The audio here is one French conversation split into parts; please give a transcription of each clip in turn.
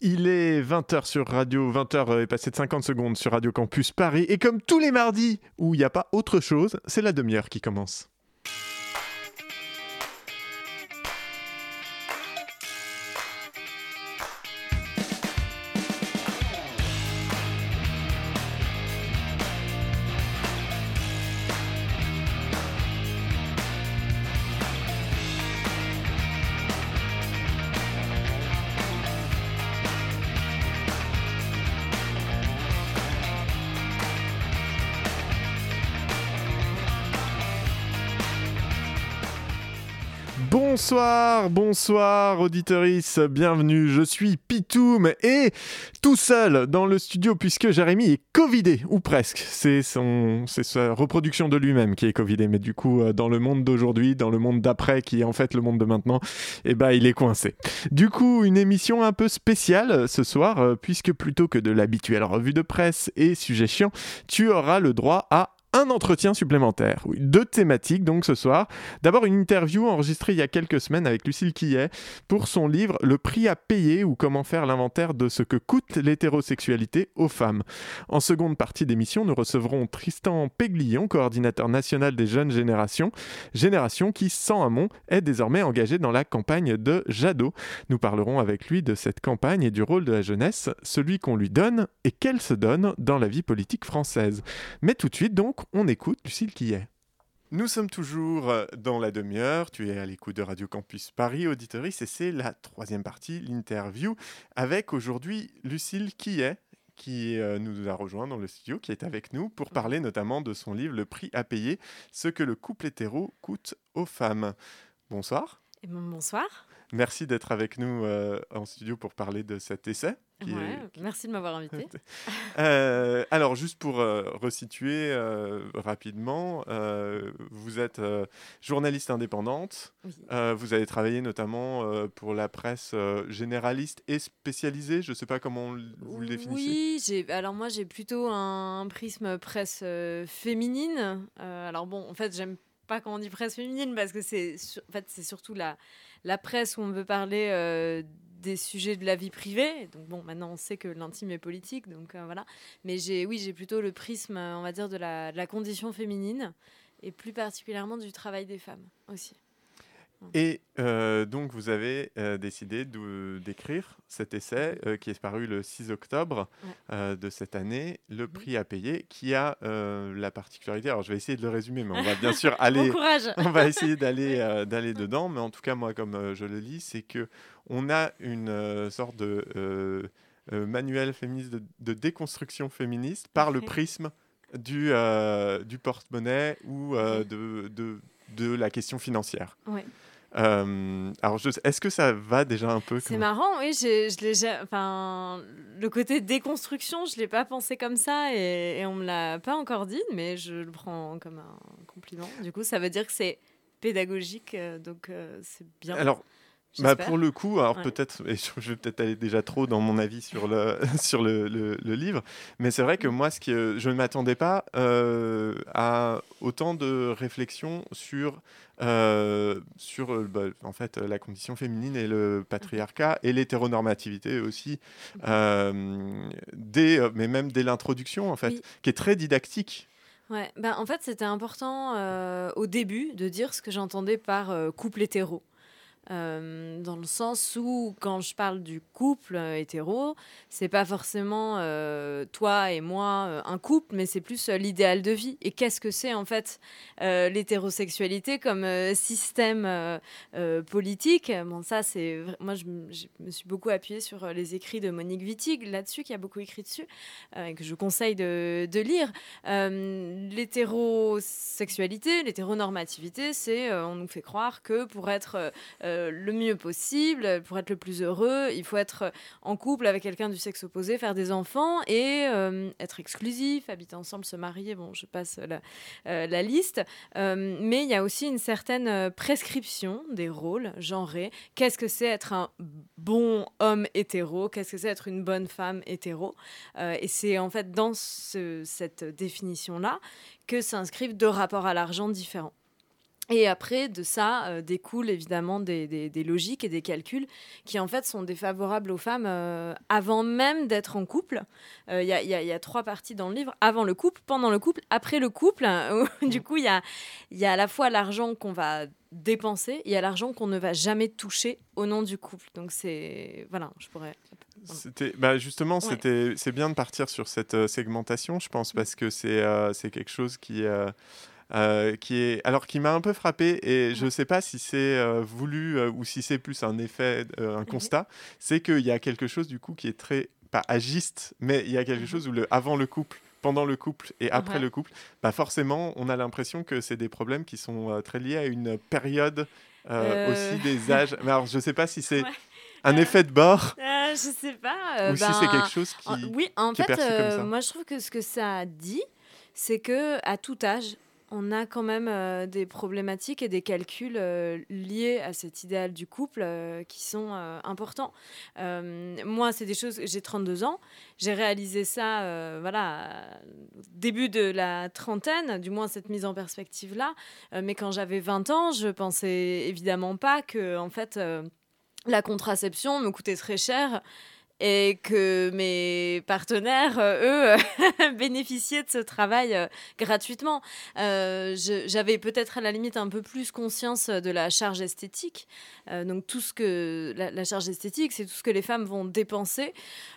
Il est 20h sur Radio, 20h est passé de 50 secondes sur Radio Campus Paris. Et comme tous les mardis où il n'y a pas autre chose, c'est la demi-heure qui commence. Bonsoir, bonsoir auditeurice, bienvenue, je suis Pitoum et tout seul dans le studio puisque Jérémy est covidé, ou presque, c'est sa reproduction de lui-même qui est covidé, mais du coup euh, dans le monde d'aujourd'hui, dans le monde d'après qui est en fait le monde de maintenant, eh ben il est coincé. Du coup une émission un peu spéciale euh, ce soir euh, puisque plutôt que de l'habituelle revue de presse et sujet chiant, tu auras le droit à un entretien supplémentaire. Oui, deux thématiques donc ce soir. D'abord une interview enregistrée il y a quelques semaines avec Lucille Quillet pour son livre Le prix à payer ou comment faire l'inventaire de ce que coûte l'hétérosexualité aux femmes. En seconde partie d'émission, nous recevrons Tristan Péglion, coordinateur national des jeunes générations, génération qui, sans amont, est désormais engagée dans la campagne de Jadot. Nous parlerons avec lui de cette campagne et du rôle de la jeunesse, celui qu'on lui donne et qu'elle se donne dans la vie politique française. Mais tout de suite donc, on écoute Lucille qui est. Nous sommes toujours euh, dans la demi-heure. Tu es à l'écoute de Radio Campus Paris, auditorice, et c'est la troisième partie, l'interview, avec aujourd'hui Lucille Quillet, qui euh, nous a rejoint dans le studio, qui est avec nous pour parler notamment de son livre Le prix à payer, ce que le couple hétéro coûte aux femmes. Bonsoir. Et bonsoir. Merci d'être avec nous euh, en studio pour parler de cet essai. Ouais, Merci de m'avoir invité. euh, alors, juste pour euh, resituer rapidement, vous êtes journaliste indépendante. Oui. vous avez travaillé notamment pour la presse généraliste et spécialisée. Je ne sais pas comment vous le définissez. Oui, alors moi j'ai plutôt un prisme presse féminine. alors bon, en fait, j'aime pas quand on dit presse féminine parce que c'est en fait c'est surtout la la presse où on veut parler euh, des sujets de la vie privée. Donc bon, maintenant on sait que l'intime est politique, donc euh, voilà. Mais j'ai, oui, j'ai plutôt le prisme, on va dire, de la, condition féminine et plus particulièrement du travail des femmes aussi. Et euh, donc vous avez euh, décidé d'écrire cet essai euh, qui est paru le 6 octobre ouais. de cette année, Le prix à payer, qui a la particularité, alors je vais essayer de le résumer, mais on va bien sûr aller, on va essayer d'aller d'aller dedans, mais en tout cas moi comme je le lis, c'est que on a une sorte de manuel féministe de, de, déconstruction féministe par le prisme du, du porte-monnaie ou de, de, de, la question financière. Ouais. Euh, alors, est-ce que ça va déjà un peu C'est marrant, oui. Je, je enfin, le côté déconstruction, je l'ai pas pensé comme ça et, et on me l'a pas encore dit, mais je le prends comme un compliment. Du coup, ça veut dire que c'est pédagogique, euh, donc euh, c'est bien. Alors, bah pour le coup, alors ouais. peut-être, je vais peut-être aller déjà trop dans mon avis sur le, sur le, le, le livre, mais c'est vrai que moi, ce qui, je ne m'attendais pas euh, à autant de réflexions sur, euh, sur bah, en fait, la condition féminine et le patriarcat et l'hétéronormativité aussi, euh, dès, mais même dès l'introduction, en fait, oui. qui est très didactique. Ouais, ben, en fait, c'était important euh, au début de dire ce que j'entendais par euh, couple hétéro. Euh, dans le sens où quand je parle du couple euh, hétéro, c'est pas forcément euh, toi et moi euh, un couple, mais c'est plus l'idéal de vie. Et qu'est-ce que c'est en fait l'hétérosexualité comme système politique? Bon, ça c'est moi je, me suis beaucoup appuyée sur les écrits de Monique Wittig là-dessus, qui a beaucoup écrit dessus et que je conseille de lire. L'hétérosexualité, l'hétéronormativité, c'est on nous fait croire que pour être le mieux possible, pour être le plus heureux, il faut être en couple avec quelqu'un du sexe opposé, faire des enfants et euh, être exclusif, habiter ensemble, se marier. Bon, je passe la, euh, liste. Euh, mais il y a aussi une certaine prescription des rôles genrés. Qu'est-ce que c'est être un bon homme hétéro? Qu'est-ce que c'est être une bonne femme hétéro? Et c'est en fait dans ce, cette définition-là que s'inscrivent deux rapports à l'argent différents. Et après, de ça euh, découlent évidemment des, des, logiques et des calculs qui en fait sont défavorables aux femmes euh, avant même d'être en couple. Il y, y, a trois parties dans le livre avant le couple, pendant le couple, après le couple. du coup, il y a, y a à la fois l'argent qu'on va dépenser, il y a l'argent qu'on ne va jamais toucher au nom du couple. Donc c'est voilà, je pourrais. C'était, bah justement, c'était, c'est bien de partir sur cette segmentation, je pense, mm. parce que c'est, c'est quelque chose qui euh, qui est alors qui m'a un peu frappé et je ne sais pas si c'est euh, voulu euh, ou si c'est plus un effet, un mhm. constat, c'est qu'il y a quelque chose du coup qui est très pas agiste, mais il y a quelque mhm. chose où le avant le couple pendant le couple et après le couple, bah forcément, on a l'impression que c'est des problèmes qui sont très liés à une période aussi des âges. Mais alors, je ne sais pas si c'est un effet de bord. je ne sais pas. ou si c'est ben, quelque chose qui. Oui, en fait, moi je trouve que ce que ça dit, c'est que à tout âge, on a quand même euh, des problématiques et des calculs euh, liés à cet idéal du couple euh, qui sont importants. moi, c'est des choses. J'ai 32 ans. J'ai réalisé ça, voilà, début de la trentaine, du moins cette mise en perspective-là. mais quand j'avais 20 ans, je pensais évidemment pas que, en fait, la contraception me coûtait très cher et que mes partenaires, euh, eux, bénéficiaient de ce travail euh, gratuitement. Euh, j'avais peut-être à la limite un peu plus conscience de la charge esthétique. donc tout ce que la, charge esthétique, c'est tout ce que les femmes vont dépenser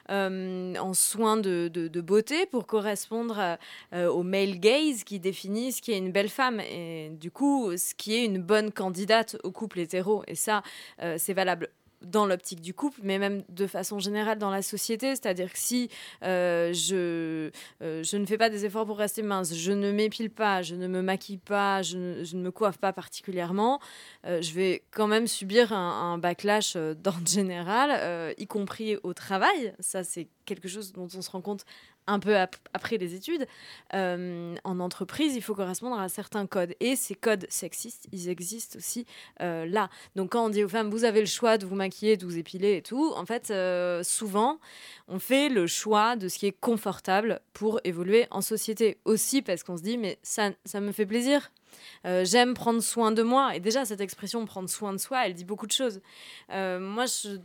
en soins de, de, beauté pour correspondre au male gaze qui définit ce qui est une belle femme et du coup ce qui est une bonne candidate au couple hétéro. Et ça, c'est valable dans l'optique du couple, mais même de façon générale dans la société. C'est-à-dire que si euh, je, euh, je ne fais pas des efforts pour rester mince, je ne m'épile pas, je ne me maquille pas, je ne, me coiffe pas particulièrement, euh, je vais quand même subir un, un backlash d'ordre général, y compris au travail. Ça, c'est quelque chose dont on se rend compte un peu après les études, euh, en entreprise, il faut correspondre à certains codes. Et ces codes sexistes, ils existent aussi euh, là. Donc quand on dit aux femmes, vous avez le choix de vous maquiller, de vous épiler et tout, en fait, euh, souvent, on fait le choix de ce qui est confortable pour évoluer en société. Aussi parce qu'on se dit, mais ça, ça me fait plaisir. j'aime prendre soin de moi. Et déjà, cette expression prendre soin de soi, elle dit beaucoup de choses. moi, je,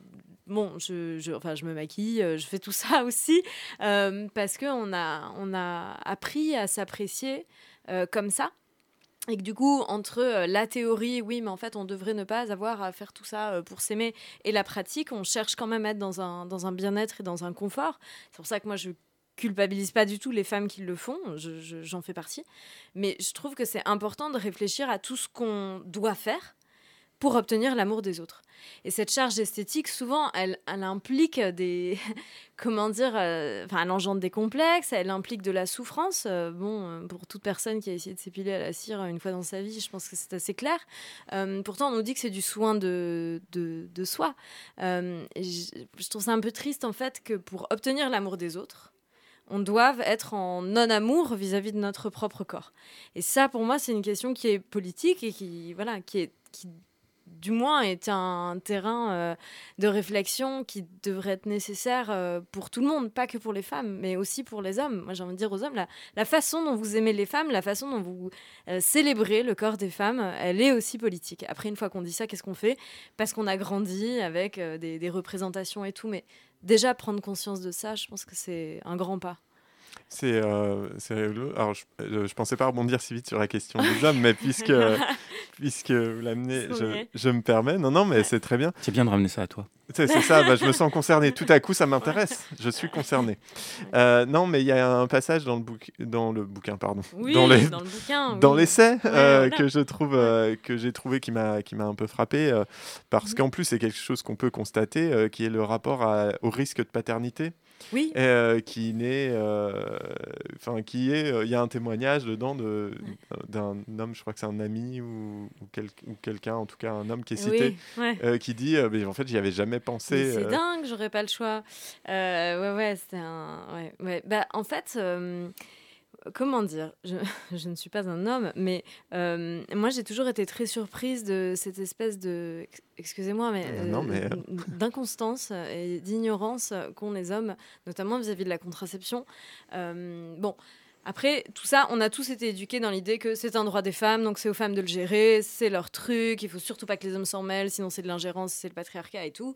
bon, je, enfin, je me maquille, euh, je fais tout ça aussi, euh, parce qu'on a, on a appris à s'apprécier euh, comme ça. Et que du coup, entre la théorie, oui, mais en fait, on devrait ne pas avoir à faire tout ça pour s'aimer, et la pratique, on cherche quand même à être dans un, dans un bien-être et dans un confort. C'est pour ça que moi, je culpabilise pas du tout les femmes qui le font, j'en fais partie. Mais je trouve que c'est important de réfléchir à tout ce qu'on doit faire pour obtenir l'amour des autres. Et cette charge esthétique, souvent, elle, implique des. comment dire euh, elle engendre des complexes, elle implique de la souffrance. Euh, bon, euh, pour toute personne qui a essayé de s'épiler à la cire une fois dans sa vie, je pense que c'est assez clair. pourtant, on nous dit que c'est du soin de, de, soi. Je, trouve ça un peu triste, en fait, que pour obtenir l'amour des autres, on doit être en non-amour vis-à-vis de notre propre corps. Et ça, pour moi, c'est une question qui est politique et qui, voilà. Qui du moins est un terrain euh, de réflexion qui devrait être nécessaire euh, pour tout le monde, pas que pour les femmes, mais aussi pour les hommes. Moi, j'ai envie de dire aux hommes, la, façon dont vous aimez les femmes, la façon dont vous euh, célébrez le corps des femmes, elle est aussi politique. Après, une fois qu'on dit ça, qu'est-ce qu'on fait? Parce qu'on a grandi avec des représentations et tout, mais déjà prendre conscience de ça, je pense que c'est un grand pas. C'est euh, rigolo. Alors, je, ne pensais pas rebondir si vite sur la question des hommes, mais puisque, puisque vous l'amenez, je, je, me permets. Non, non, mais c'est très bien. C'est bien de ramener ça à toi. C'est ça, bah, je me sens concerné. Tout à coup, ça m'intéresse. Je suis concerné. Euh, non, mais il y a un passage dans le, bouc dans le bouquin, pardon. Oui, dans, les... dans le bouquin. Dans l'essai euh, que je trouve, euh, que j'ai trouvé qui m'a qui m'a un peu frappé, parce mhm. qu'en plus c'est quelque chose qu'on peut constater, qui est le rapport à, au risque de paternité. Oui. qui naît, enfin qui est, il y a un témoignage dedans de d'un homme, je crois que c'est un ami ou, ou, quelqu'un, en tout cas un homme qui est cité, qui dit, en fait, j'y avais jamais pensé. C'est euh, dingue, j'aurais pas le choix. Euh, ouais, ouais, c'était un. Ouais, ouais. Bah, en fait euh, comment dire, je, je, ne suis pas un homme, mais moi j'ai toujours été très surprise de cette espèce de, excusez-moi, mais, mais... d'inconstance et d'ignorance qu'ont les hommes, notamment vis-à-vis de la contraception. bon, Après, tout ça, on a tous été éduqués dans l'idée que c'est un droit des femmes, donc c'est aux femmes de le gérer, c'est leur truc, il faut surtout pas que les hommes s'en mêlent, sinon c'est de l'ingérence, c'est le patriarcat et tout.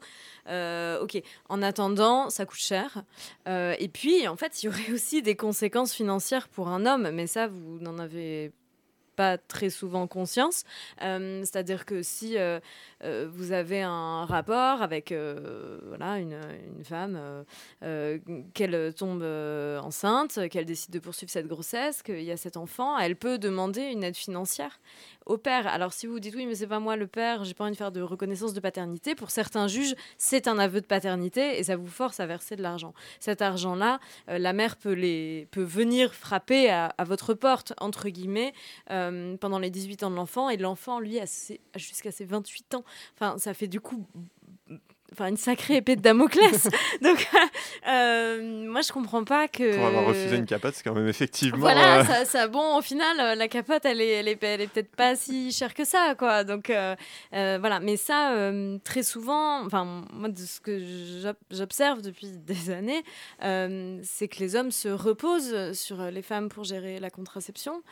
Euh, ok, en attendant, ça coûte cher. Euh, et puis, en fait, il y aurait aussi des conséquences financières pour un homme, mais ça, vous n'en avez pas très souvent conscience. Euh, c'est-à-dire que si euh, euh, vous avez un rapport avec voilà, une, une femme, qu'elle tombe enceinte, qu'elle décide de poursuivre cette grossesse, qu'il y a cet enfant, elle peut demander une aide financière au père. Alors si vous dites oui, mais c'est pas moi le père, j'ai pas envie de faire de reconnaissance de paternité, pour certains juges, c'est un aveu de paternité et ça vous force à verser de l'argent. Cet argent-là, la mère peut, les, peut venir frapper à, votre porte, entre guillemets, pendant les 18 ans de l'enfant et l'enfant, lui, a jusqu'à ses 28 ans. Enfin, ça fait du coup enfin une sacrée épée de Damoclès. Donc euh, moi je comprends pas que pour avoir refusé une capote, c'est quand même effectivement Voilà, euh, ça, ça, bon au final euh, la capote elle est elle est, elle est peut-être pas si chère que ça quoi. Donc voilà, mais ça très souvent enfin moi de ce que j'observe depuis des années, c'est que les hommes se reposent sur les femmes pour gérer la contraception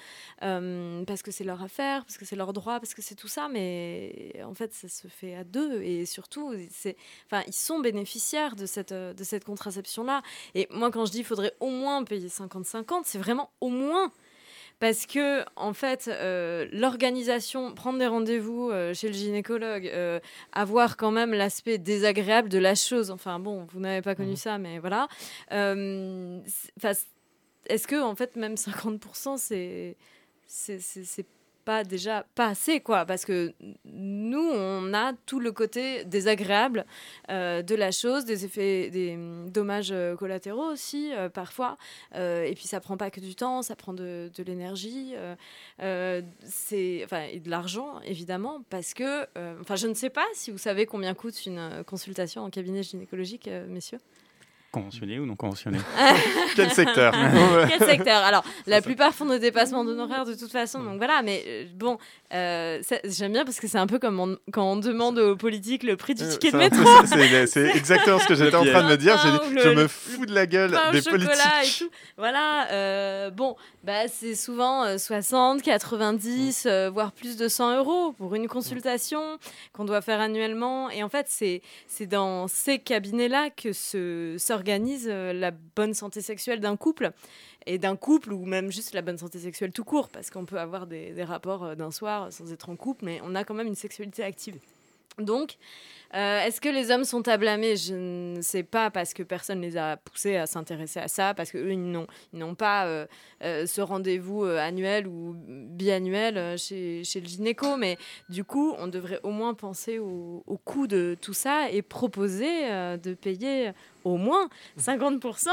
parce que c'est leur affaire, parce que c'est leur droit, parce que c'est tout ça mais en fait ça se fait à deux et surtout c'est enfin, ils sont bénéficiaires de cette, euh, de cette contraception-là. Et moi, quand je dis qu'il faudrait au moins payer 50-50, c'est vraiment au moins. Parce que, en fait, euh, l'organisation, prendre des rendez-vous euh, chez le gynécologue, avoir quand même l'aspect désagréable de la chose, enfin bon, vous n'avez pas connu mmh. ça, mais voilà. Est-ce que, en fait, même 50%, c'est c'est pas déjà pas assez quoi parce que nous on a tout le côté désagréable euh, de la chose des effets des dommages euh, collatéraux aussi euh, parfois et puis ça prend pas que du temps ça prend de, de l'énergie c'est enfin et de l'argent évidemment parce que enfin je ne sais pas si vous savez combien coûte une consultation en cabinet gynécologique messieurs Conventionné ou non conventionné? Quel secteur? Quel secteur? Alors, la plupart font des dépassements d'honoraires de toute façon, donc voilà, mais euh, bon, euh, j'aime bien parce que c'est un peu comme quand on demande aux politiques le prix du euh, ticket de métro. C'est exactement ce que j'étais en train de me dire. je me fous de la gueule des politiques. Et tout. Voilà, bon, bah, c'est souvent 60, 90, voire plus de 100 euros pour une consultation qu'on doit faire annuellement. Et en fait, c'est dans ces cabinets-là que se organise euh, la bonne santé sexuelle d'un couple et d'un couple ou même juste la bonne santé sexuelle tout court parce qu'on peut avoir des, des rapports euh, d'un soir sans être en couple mais on a quand même une sexualité active. Donc, euh, est-ce que les hommes sont à blâmer? Je ne sais pas parce que personne les a poussés à s'intéresser à ça, parce qu'eux, ils n'ont pas euh, euh, ce rendez-vous annuel ou biannuel chez, le gynéco. Mais du coup, on devrait au moins penser au coût de tout ça et proposer de payer au moins 50%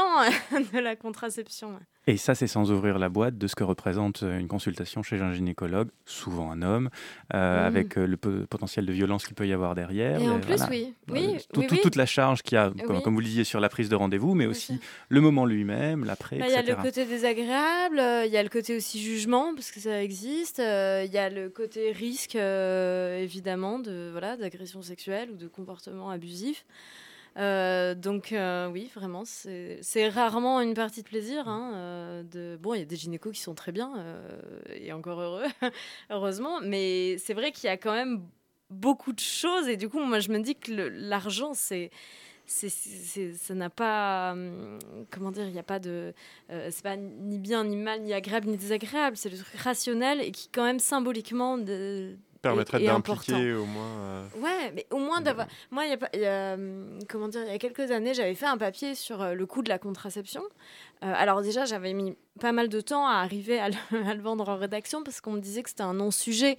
de la contraception. Et ça, c'est sans ouvrir la boîte de ce que représente euh, une consultation chez un gynécologue, souvent un homme, euh, mmh. avec euh, le potentiel de violence qu'il peut y avoir derrière. Et en plus, oui. Oui, Toute la charge qu'il y a, comme, vous le disiez, sur la prise de rendez-vous, mais aussi le moment lui-même, l'après, bah, Il y a le côté désagréable, il y a le côté aussi jugement, parce que ça existe, il y a le côté risque, évidemment, de voilà d'agression sexuelle ou de comportement abusif. Euh, donc euh, oui, vraiment, c'est rarement une partie de plaisir. Hein, euh. Bon, il y a des gynécos qui sont très bien, et encore heureux, heureusement, mais c'est vrai qu'il y a quand même beaucoup de choses, et du coup, moi, je me dis que l'argent, c'est ça n'a pas hum, comment dire il n'y a pas de c'est pas ni bien ni mal ni agréable ni désagréable c'est le truc rationnel et qui quand même symboliquement permettrait d'impliquer au moins. Euh, ouais, mais au moins d'avoir. Moi, il y, a, hum, comment dire, il y a quelques années, j'avais fait un papier sur euh, le coût de la contraception. Euh, alors déjà, j'avais mis pas mal de temps à arriver à le, vendre en rédaction parce qu'on me disait que c'était un non-sujet.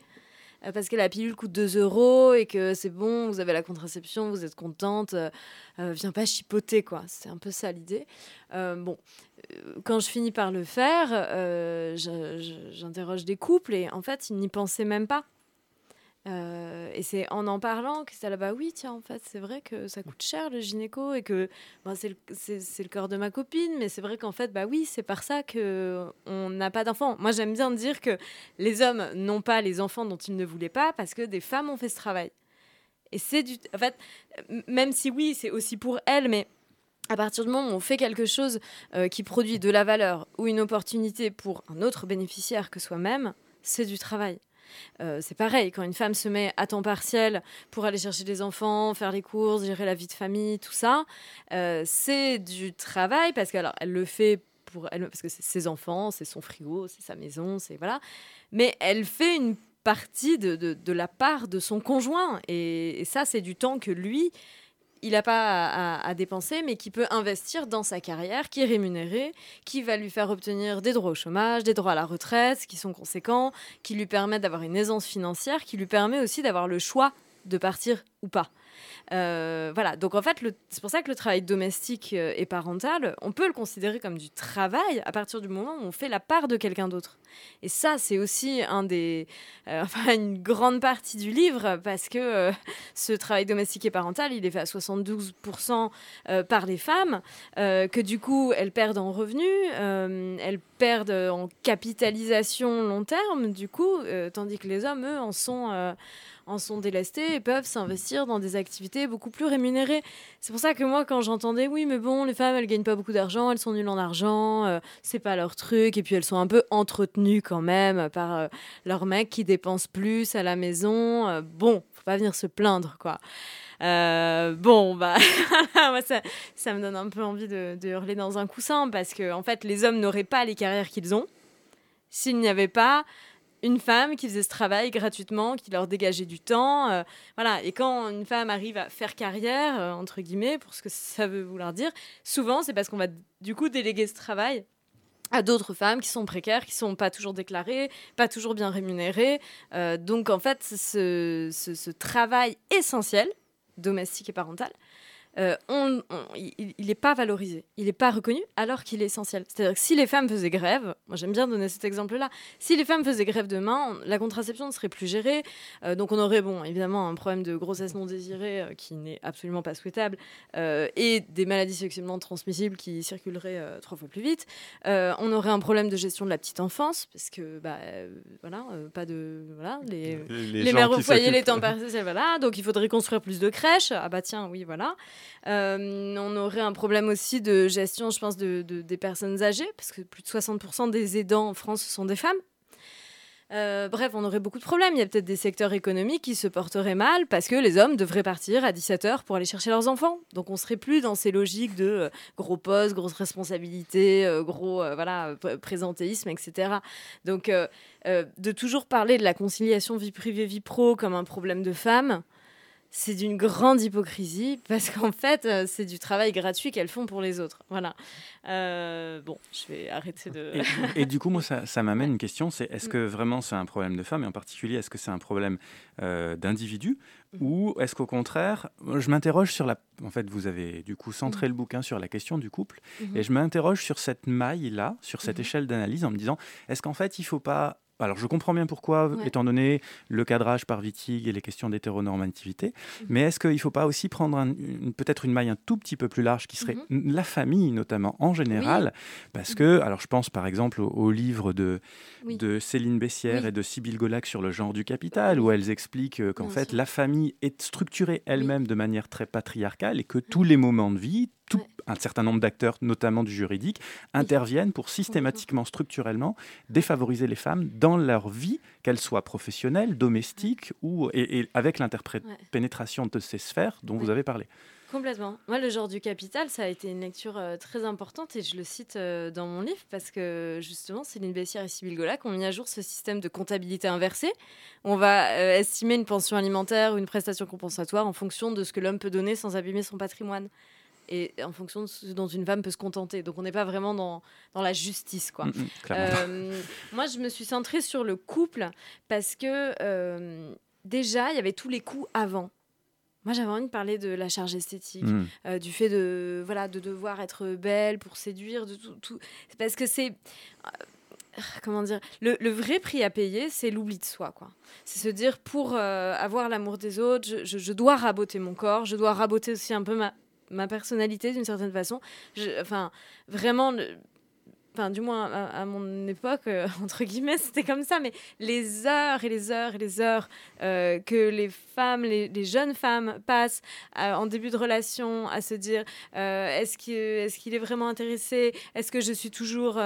Parce que la pilule coûte 2 euros et que c'est bon, vous avez la contraception, vous êtes contente, viens pas chipoter quoi. C'est un peu ça l'idée. bon, quand je finis par le faire, j'interroge des couples et en fait, ils n'y pensaient même pas. Euh, et c'est en en parlant que c'est là, bah oui, tiens, en fait, c'est vrai que ça coûte cher le gynéco et que bah, c'est le, corps de ma copine, mais c'est vrai qu'en fait, bah oui, c'est par ça qu'on n'a pas d'enfants. Moi, j'aime bien dire que les hommes n'ont pas les enfants dont ils ne voulaient pas parce que des femmes ont fait ce travail. Et c'est du. En fait, même si oui, c'est aussi pour elles, mais à partir du moment où on fait quelque chose euh, qui produit de la valeur ou une opportunité pour un autre bénéficiaire que soi-même, c'est du travail. Euh, c'est pareil, quand une femme se met à temps partiel pour aller chercher des enfants, faire les courses, gérer la vie de famille, tout ça, euh, c'est du travail parce qu'elle elle le fait pour elle, parce que c'est ses enfants, c'est son frigo, c'est sa maison, c'est voilà. Mais elle fait une partie de, de, la part de son conjoint et ça, c'est du temps que lui, il n'a pas à, dépenser, mais qui peut investir dans sa carrière, qui est rémunéré, qui va lui faire obtenir des droits au chômage, des droits à la retraite, qui sont conséquents, qui lui permettent d'avoir une aisance financière, qui lui permet aussi d'avoir le choix de partir ou pas. Euh, voilà, donc en fait, c'est pour ça que le travail domestique euh, et parental, on peut le considérer comme du travail à partir du moment où on fait la part de quelqu'un d'autre. Et ça, c'est aussi un des, euh, une grande partie du livre parce que ce travail domestique et parental, il est fait à 72% par les femmes, que du coup, elles perdent en revenus, elles perdent en capitalisation long terme, du coup, tandis que les hommes, eux, en sont en sont délestés et peuvent s'investir dans des activités beaucoup plus rémunérées. C'est pour ça que moi, quand j'entendais, oui, mais bon, les femmes, elles gagnent pas beaucoup d'argent, elles sont nulles en argent, euh, c'est pas leur truc, et puis elles sont un peu entretenues quand même par euh, leur mec qui dépense plus à la maison. Euh, bon, faut pas venir se plaindre, quoi. bon, bah, moi, ça, ça, me donne un peu envie de, de, hurler dans un coussin parce que, en fait, les hommes n'auraient pas les carrières qu'ils ont s'il n'y avait pas une femme qui faisait ce travail gratuitement, qui leur dégageait du temps. Euh, voilà. Et quand une femme arrive à faire carrière, euh, entre guillemets, pour ce que ça veut vouloir dire, souvent c'est parce qu'on va du coup déléguer ce travail à d'autres femmes qui sont précaires, qui sont pas toujours déclarées, pas toujours bien rémunérées. Euh, donc en fait, ce, ce, travail essentiel, domestique et parental, euh, on, il n'est pas valorisé, il n'est pas reconnu alors qu'il est essentiel. C'est-à-dire que si les femmes faisaient grève, moi j'aime bien donner cet exemple-là, si les femmes faisaient grève demain, la contraception ne serait plus gérée, euh, donc on aurait, bon, évidemment, un problème de grossesse non désirée euh, qui n'est absolument pas souhaitable, et des maladies sexuellement transmissibles qui circuleraient trois fois plus vite. on aurait un problème de gestion de la petite enfance, parce que, bah, voilà, pas de. Voilà, les, les, mères au foyer, les temps passés, voilà, donc il faudrait construire plus de crèches. Ah bah tiens, oui, voilà. Euh, on aurait un problème aussi de gestion, je pense, de, des personnes âgées, parce que plus de 60% des aidants en France sont des femmes. Euh, bref, on aurait beaucoup de problèmes. Il y a peut-être des secteurs économiques qui se porteraient mal parce que les hommes devraient partir à 17h pour aller chercher leurs enfants. Donc on serait plus dans ces logiques de euh, gros postes, grosses responsabilités, gros voilà, présentéisme, etc. Donc de toujours parler de la conciliation vie privée-vie pro comme un problème de femmes, c'est d'une grande hypocrisie parce qu'en fait, euh, c'est du travail gratuit qu'elles font pour les autres. Voilà. Euh, bon, je vais arrêter de. Et, du coup, moi, ça, m'amène une question c'est est-ce que vraiment c'est un problème de femmes et en particulier, est-ce que c'est un problème euh, d'individus mm. ou est-ce qu'au contraire, je m'interroge sur la. En fait, vous avez du coup centré mm. le bouquin sur la question du couple mm-hmm. et je m'interroge sur cette maille-là, sur cette mm-hmm. échelle d'analyse en me disant est-ce qu'en fait, il ne faut pas alors je comprends bien pourquoi, étant donné le cadrage par Wittig et les questions d'hétéronormativité, mhm. mais est-ce qu'il ne faut pas aussi prendre peut-être une maille un tout petit peu plus large qui serait mhm. la famille notamment en général? Parce mhm. que, alors je pense par exemple au, livre de, de Céline Bessière et de Sybille Golac sur le genre du capital, où elles expliquent euh, qu'en fait la famille est structurée elle-même de manière très patriarcale et que tous les moments de vie, tout, un certain nombre d'acteurs, notamment du juridique, interviennent pour systématiquement, structurellement, défavoriser les femmes dans leur vie, qu'elles soient professionnelles, domestiques ou et, avec l'interpénétration de ces sphères dont vous avez parlé. Complètement. Moi, le genre du capital, ça a été une lecture euh, très importante et je le cite euh, dans mon livre parce que justement, Céline Bessière et Sybille Golac ont mis à jour ce système de comptabilité inversée. On va euh, estimer une pension alimentaire ou une prestation compensatoire en fonction de ce que l'homme peut donner sans abîmer son patrimoine et en fonction de ce dont une femme peut se contenter. Donc on n'est pas vraiment dans, dans la justice. quoi. Mm, mm, euh, moi, je me suis centrée sur le couple parce que euh, déjà, il y avait tous les coups avant. Moi, j'avais envie de parler de la charge esthétique, mm. euh, du fait de, voilà, de devoir être belle pour séduire, de tout. tout. Parce que c'est comment dire, le, le, vrai prix à payer, c'est l'oubli de soi, quoi. C'est se dire, pour avoir l'amour des autres, je, je, je, dois raboter mon corps, je dois raboter aussi un peu ma, ma personnalité d'une certaine façon. enfin, vraiment, enfin du moins à, mon époque, euh, entre guillemets, c'était comme ça, mais les heures et les heures et les heures euh, que les femmes, les, jeunes femmes passent en début de relation à se dire est-ce qu'il est, qu'il est vraiment intéressé? Est-ce que je suis toujours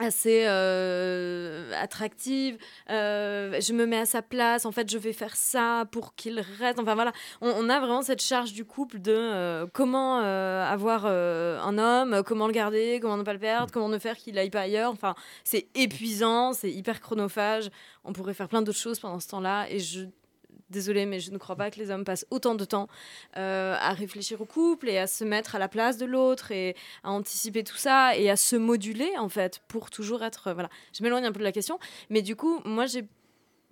assez euh, attractive, euh, je me mets à sa place, en fait je vais faire ça pour qu'il reste, enfin voilà, on, a vraiment cette charge du couple de euh, comment avoir un homme, comment le garder, comment ne pas le perdre, comment ne faire qu'il aille pas ailleurs, enfin c'est épuisant, c'est hyper chronophage, on pourrait faire plein d'autres choses pendant ce temps-là et je désolée, mais je ne crois pas que les hommes passent autant de temps euh, à réfléchir au couple et à se mettre à la place de l'autre et à anticiper tout ça et à se moduler en fait pour toujours être euh, voilà. Je m'éloigne un peu de la question, mais du coup, moi j'ai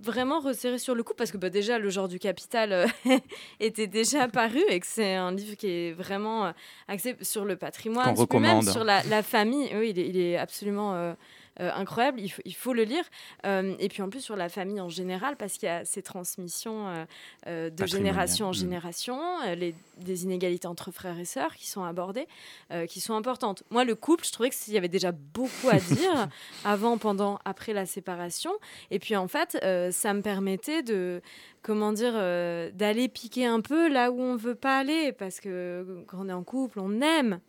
vraiment resserré sur le couple parce que bah, déjà le genre du capital euh, était déjà paru et que c'est un livre qui est vraiment axé sur le patrimoine, même sur la, famille. Oui, il est, il est absolument incroyable. Il, faut le lire. Euh, et puis en plus sur la famille en général, parce qu'il y a ces transmissions euh, de génération en mm. génération, les, des inégalités entre frères et sœurs qui sont abordées, qui sont importantes. Moi, le couple, je trouvais qu'il y avait déjà beaucoup à dire avant, pendant, après la séparation. Et puis en fait, ça me permettait de comment dire, d'aller piquer un peu là où on veut pas aller, parce que quand on est en couple, on aime.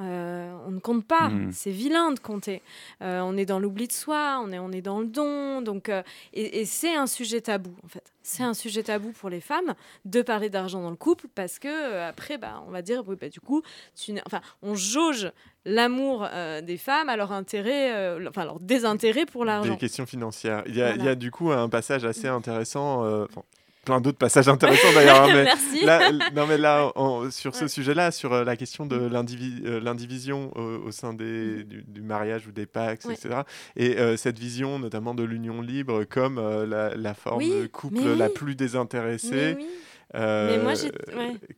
Euh, on ne compte pas, hmm. c'est vilain de compter. Euh, on est dans l'oubli de soi, on est, on est dans le don. Donc, euh, et, c'est un sujet tabou, en fait. C'est un sujet tabou pour les femmes de parler d'argent dans le couple parce que, après, bah, on va dire, bah, du coup, tu enfin, on jauge l'amour des femmes à leur intérêt, enfin, leur désintérêt pour l'argent. Des questions financières. Il y, a, il y, a, du coup un passage assez intéressant plein d'autres passages intéressants d'ailleurs. Hein, Merci. Là, non, mais là, sur ce sujet-là, sur euh, la question de mm. euh, l'indivision au, sein des, mm. du, mariage ou des packs, etc. Et euh, cette vision, notamment de l'union libre, comme la, forme de couple la plus désintéressée. mais moi,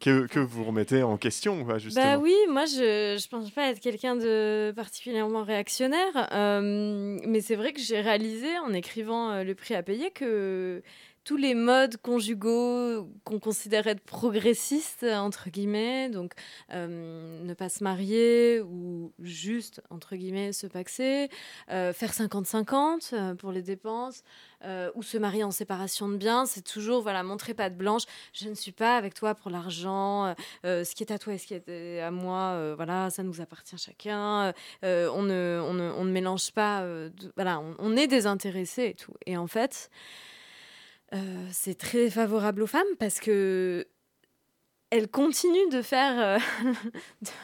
que, que, vous remettez en question, justement. Bah oui, moi, je ne pense pas être quelqu'un de particulièrement réactionnaire, mais c'est vrai que j'ai réalisé en écrivant Le prix à payer que tous les modes conjugaux qu'on considère être progressistes, entre guillemets, donc euh, ne pas se marier ou juste, entre guillemets, se paxer, euh, faire 50-50 euh, pour les dépenses, ou se marier en séparation de biens, c'est toujours, voilà, montrer pas de blanche, je ne suis pas avec toi pour l'argent, ce qui est à toi et ce qui est à moi, voilà, ça nous appartient chacun, on, ne, mélange pas, voilà, on, on est désintéressé et tout. Et en fait, euh, c'est très favorable aux femmes parce que elles continuent de faire euh,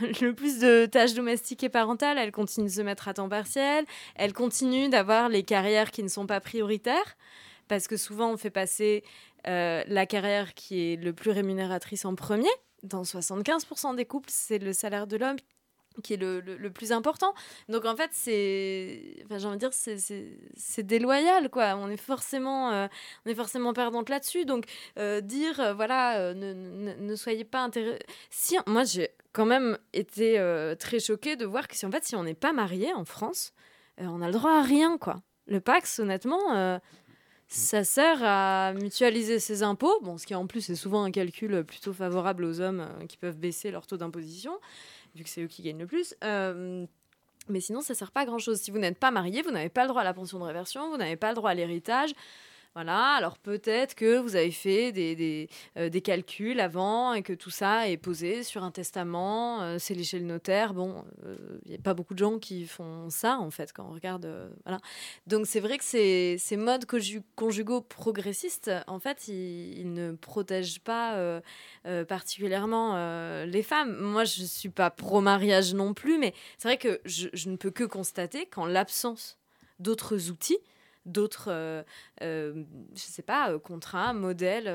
le plus de tâches domestiques et parentales, elles continuent de se mettre à temps partiel, elles continuent d'avoir les carrières qui ne sont pas prioritaires, parce que souvent on fait passer euh, la carrière qui est le plus rémunératrice en premier. Dans 75% des couples, c'est le salaire de l'homme qui est le, le, plus important. Donc en fait, c'est, enfin, j'ai envie de dire, c'est, déloyal, quoi. On est forcément, euh, on est forcément perdante là-dessus. Donc euh, dire, euh, voilà, ne, ne, ne, soyez pas intéressés. Si, moi, j'ai quand même été très choquée de voir que si en fait, si on n'est pas marié en France, on a le droit à rien, quoi. Le Pax, honnêtement. Ça sert à mutualiser ses impôts, bon, ce qui en plus est souvent un calcul plutôt favorable aux hommes qui peuvent baisser leur taux d'imposition vu que c'est eux qui gagnent le plus. Euh, mais sinon, ça sert pas à grand chose. Si vous n'êtes pas marié, vous n'avez pas le droit à la pension de réversion, vous n'avez pas le droit à l'héritage. Voilà, alors peut-être que vous avez fait des, des, euh, des, calculs avant et que tout ça est posé sur un testament, euh, c'est léché le notaire. Bon, il euh, n'y a pas beaucoup de gens qui font ça, en fait, quand on regarde. voilà. Donc c'est vrai que ces, ces modes conjugaux progressistes, en fait, ils, ne protègent pas particulièrement les femmes. Moi, je ne suis pas pro-mariage non plus, mais c'est vrai que je, je ne peux que constater qu'en l'absence d'autres outils, d'autres, euh, euh, je sais pas, euh, contrats, modèles,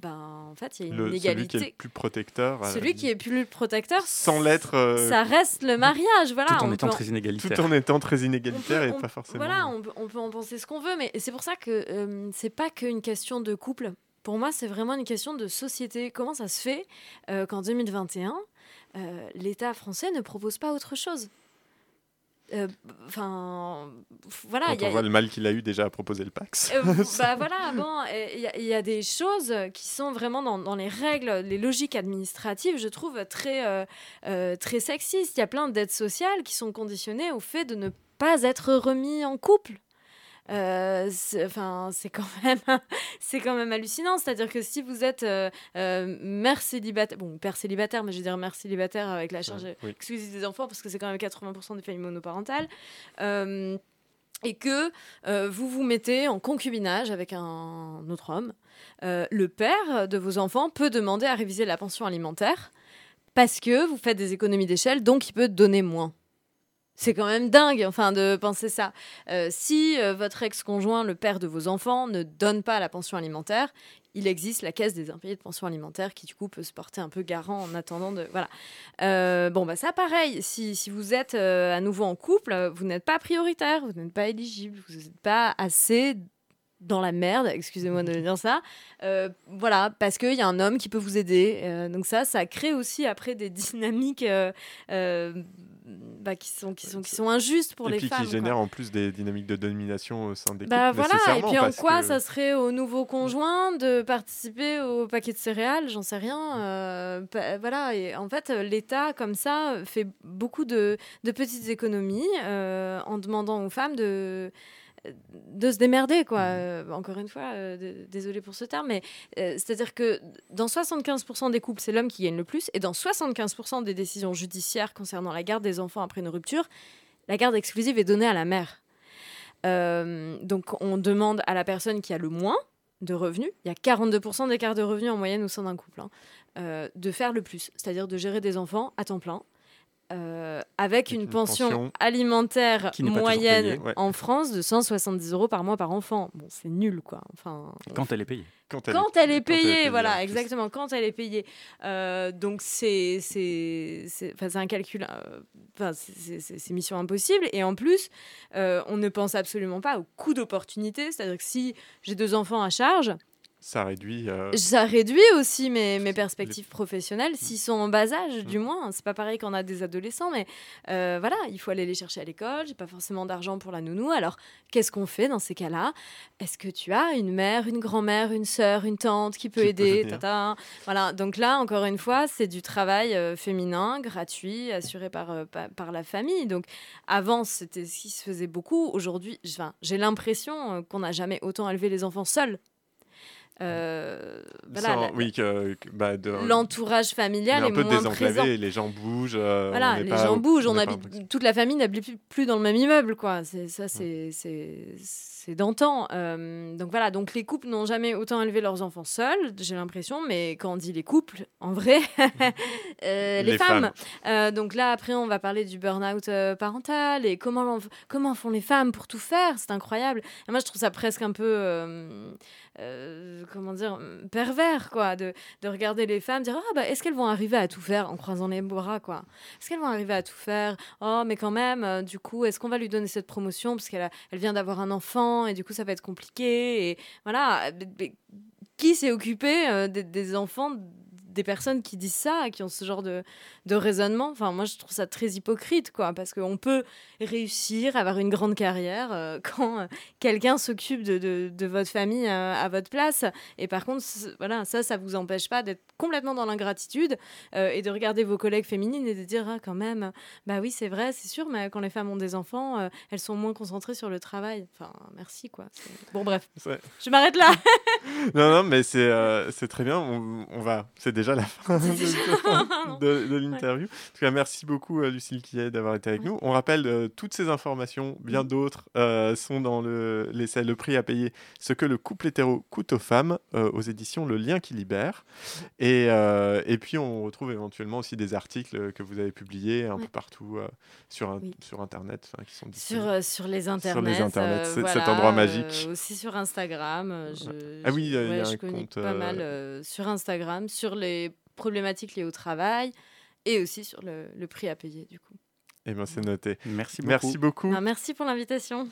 ben, en fait, il y a une le, Celui qui est le plus protecteur. Celui qui est plus protecteur. Sans l'être. Ça reste le mariage, voilà. Tout en étant très inégalitaire. Tout en étant très inégalitaire et pas forcément. Voilà, on, on, peut en penser ce qu'on veut, mais c'est pour ça que c'est pas qu'une question de couple. Pour moi, c'est vraiment une question de société. Comment ça se fait qu'en 2021, l'État français ne propose pas autre chose? euh, enfin, voilà. Quand on voit le mal qu'il a eu déjà à proposer le Pax. Euh, bah voilà, bon, il y, a des choses qui sont vraiment dans, dans, les règles, les logiques administratives, je trouve très, très sexistes. Il y a plein d'aides sociales qui sont conditionnées au fait de ne pas être remis en couple. Euh, enfin, c'est quand même, c'est quand même hallucinant. C'est-à-dire que si vous êtes euh, euh, mère célibataire, bon, père célibataire, mais je veux dire mère célibataire avec la charge exclusive des enfants, parce que c'est quand même 80% des familles monoparentales et que vous vous mettez en concubinage avec un autre homme, le père de vos enfants peut demander à réviser la pension alimentaire parce que vous faites des économies d'échelle, donc il peut donner moins. C'est quand même dingue, enfin, de penser ça. Euh, si euh, votre ex-conjoint, le père de vos enfants, ne donne pas la pension alimentaire, il existe la caisse des impayés de pension alimentaire qui, du coup, peut se porter un peu garant en attendant de. Voilà. Euh, bon, bah, ça, pareil. Si, si vous êtes à nouveau en couple, vous n'êtes pas prioritaire, vous n'êtes pas éligible, vous n'êtes pas assez dans la merde, excusez-moi de dire ça. voilà, parce qu'il y a un homme qui peut vous aider. donc ça, ça crée aussi après des dynamiques bah, qui, sont, qui, sont, qui sont injustes pour et les puis femmes. qui génèrent en plus des dynamiques de domination au sein des bah, couples. Voilà, et puis en quoi ça serait au nouveau conjoint de participer au paquet de céréales J'en sais rien. Euh, voilà, et en fait, l'État, comme ça, fait beaucoup de, de petites économies euh, en demandant aux femmes de de se démerder, quoi. Mmh. Euh, encore une fois, euh, désolé pour ce terme, mais euh, c'est-à-dire que dans 75% des couples, c'est l'homme qui gagne le plus, et dans 75% des décisions judiciaires concernant la garde des enfants après une rupture, la garde exclusive est donnée à la mère. donc on demande à la personne qui a le moins de revenus, il y a 42% d'écart de revenus en moyenne au sein d'un couple, hein, de faire le plus, c'est-à-dire de gérer des enfants à temps plein, euh, avec une, pension, alimentaire moyenne en France de 170 euros par mois par enfant. Bon, c'est nul, quoi. Enfin, quand elle est payée. Quand elle, quand est, elle est payée, voilà, exactement, quand elle est payée. Euh, donc, c'est un calcul, euh, c'est mission impossible. Et en plus, on ne pense absolument pas au coût d'opportunité. C'est-à-dire que si j'ai deux enfants à charge, ça réduit. Euh, ça réduit aussi mes, mes perspectives professionnelles, s'ils sont en bas âge, du mm. moins. C'est pas pareil quand on a des adolescents, mais euh, voilà, il faut aller les chercher à l'école. J'ai pas forcément d'argent pour la nounou. Alors, qu'est-ce qu'on fait dans ces cas-là? Est-ce que tu as une mère, une grand-mère, une sœur, une tante qui peut aider tata Voilà. Donc là, encore une fois, c'est du travail euh, féminin, gratuit, assuré par, par, par, la famille. Donc, avant, c'était ce qui se faisait beaucoup. Aujourd'hui, j'ai l'impression qu'on n'a jamais autant élevé les enfants seuls. Euh, voilà, oui, que, bah, l'entourage familial est moins présent. Les gens bougent. Euh, voilà, les gens bougent. On habite, toute la famille n'habite plus dans le même immeuble, quoi. C'est ça, c'est c'est d'antan. Euh, donc voilà, donc les couples n'ont jamais autant élevé leurs enfants seuls, j'ai l'impression, mais quand on dit les couples, en vrai, les, femmes. donc là, après, on va parler du burn-out parental et comment, comment font les femmes pour tout faire, c'est incroyable. Et moi, je trouve ça presque un peu euh, comment dire, pervers, quoi, de, de, regarder les femmes, dire, ah, bah, est-ce qu'elles vont arriver à tout faire en croisant les bras, quoi? Est-ce qu'elles vont arriver à tout faire? Oh, mais quand même, euh, du coup, est-ce qu'on va lui donner cette promotion? Parce qu'elle elle vient d'avoir un enfant et du coup, ça va être compliqué et voilà. Qui s'est occupé euh, des, des enfants des personnes qui disent ça, qui ont ce genre de, de raisonnement. Enfin, moi, je trouve ça très hypocrite, quoi, parce qu'on peut réussir, avoir une grande carrière euh, quand euh, quelqu'un s'occupe de, de, votre famille euh, à votre place. Et par contre, voilà, ça, ça vous empêche pas d'être complètement dans l'ingratitude et de regarder vos collègues féminines et de dire, ah, quand même, bah oui, c'est vrai, c'est sûr, mais quand les femmes ont des enfants, elles sont moins concentrées sur le travail. Enfin, merci, quoi. Bon, bref, je m'arrête là. non, non, mais c'est très bien. On, on va, c'est déjà la fin de, de l'interview. En tout cas, merci beaucoup, euh, Lucille Quillet, d'avoir été avec nous. On rappelle euh, toutes ces informations, bien d'autres, euh, sont dans le, le prix à payer, ce que le couple hétéro coûte aux femmes, aux éditions Le Lien qui libère. Et, et puis, on retrouve éventuellement aussi des articles que vous avez publiés un peu partout sur, sur Internet. Qui sont sur, sur les Internets. Sur les Internets, cet endroit magique. aussi sur Instagram. Je, ah oui, il y a un compte. Pas mal sur Instagram, sur les problématiques liées au travail et aussi sur le, le prix à payer du coup. Eh bien, c'est noté. Merci beaucoup. Merci beaucoup. Ben, merci pour l'invitation.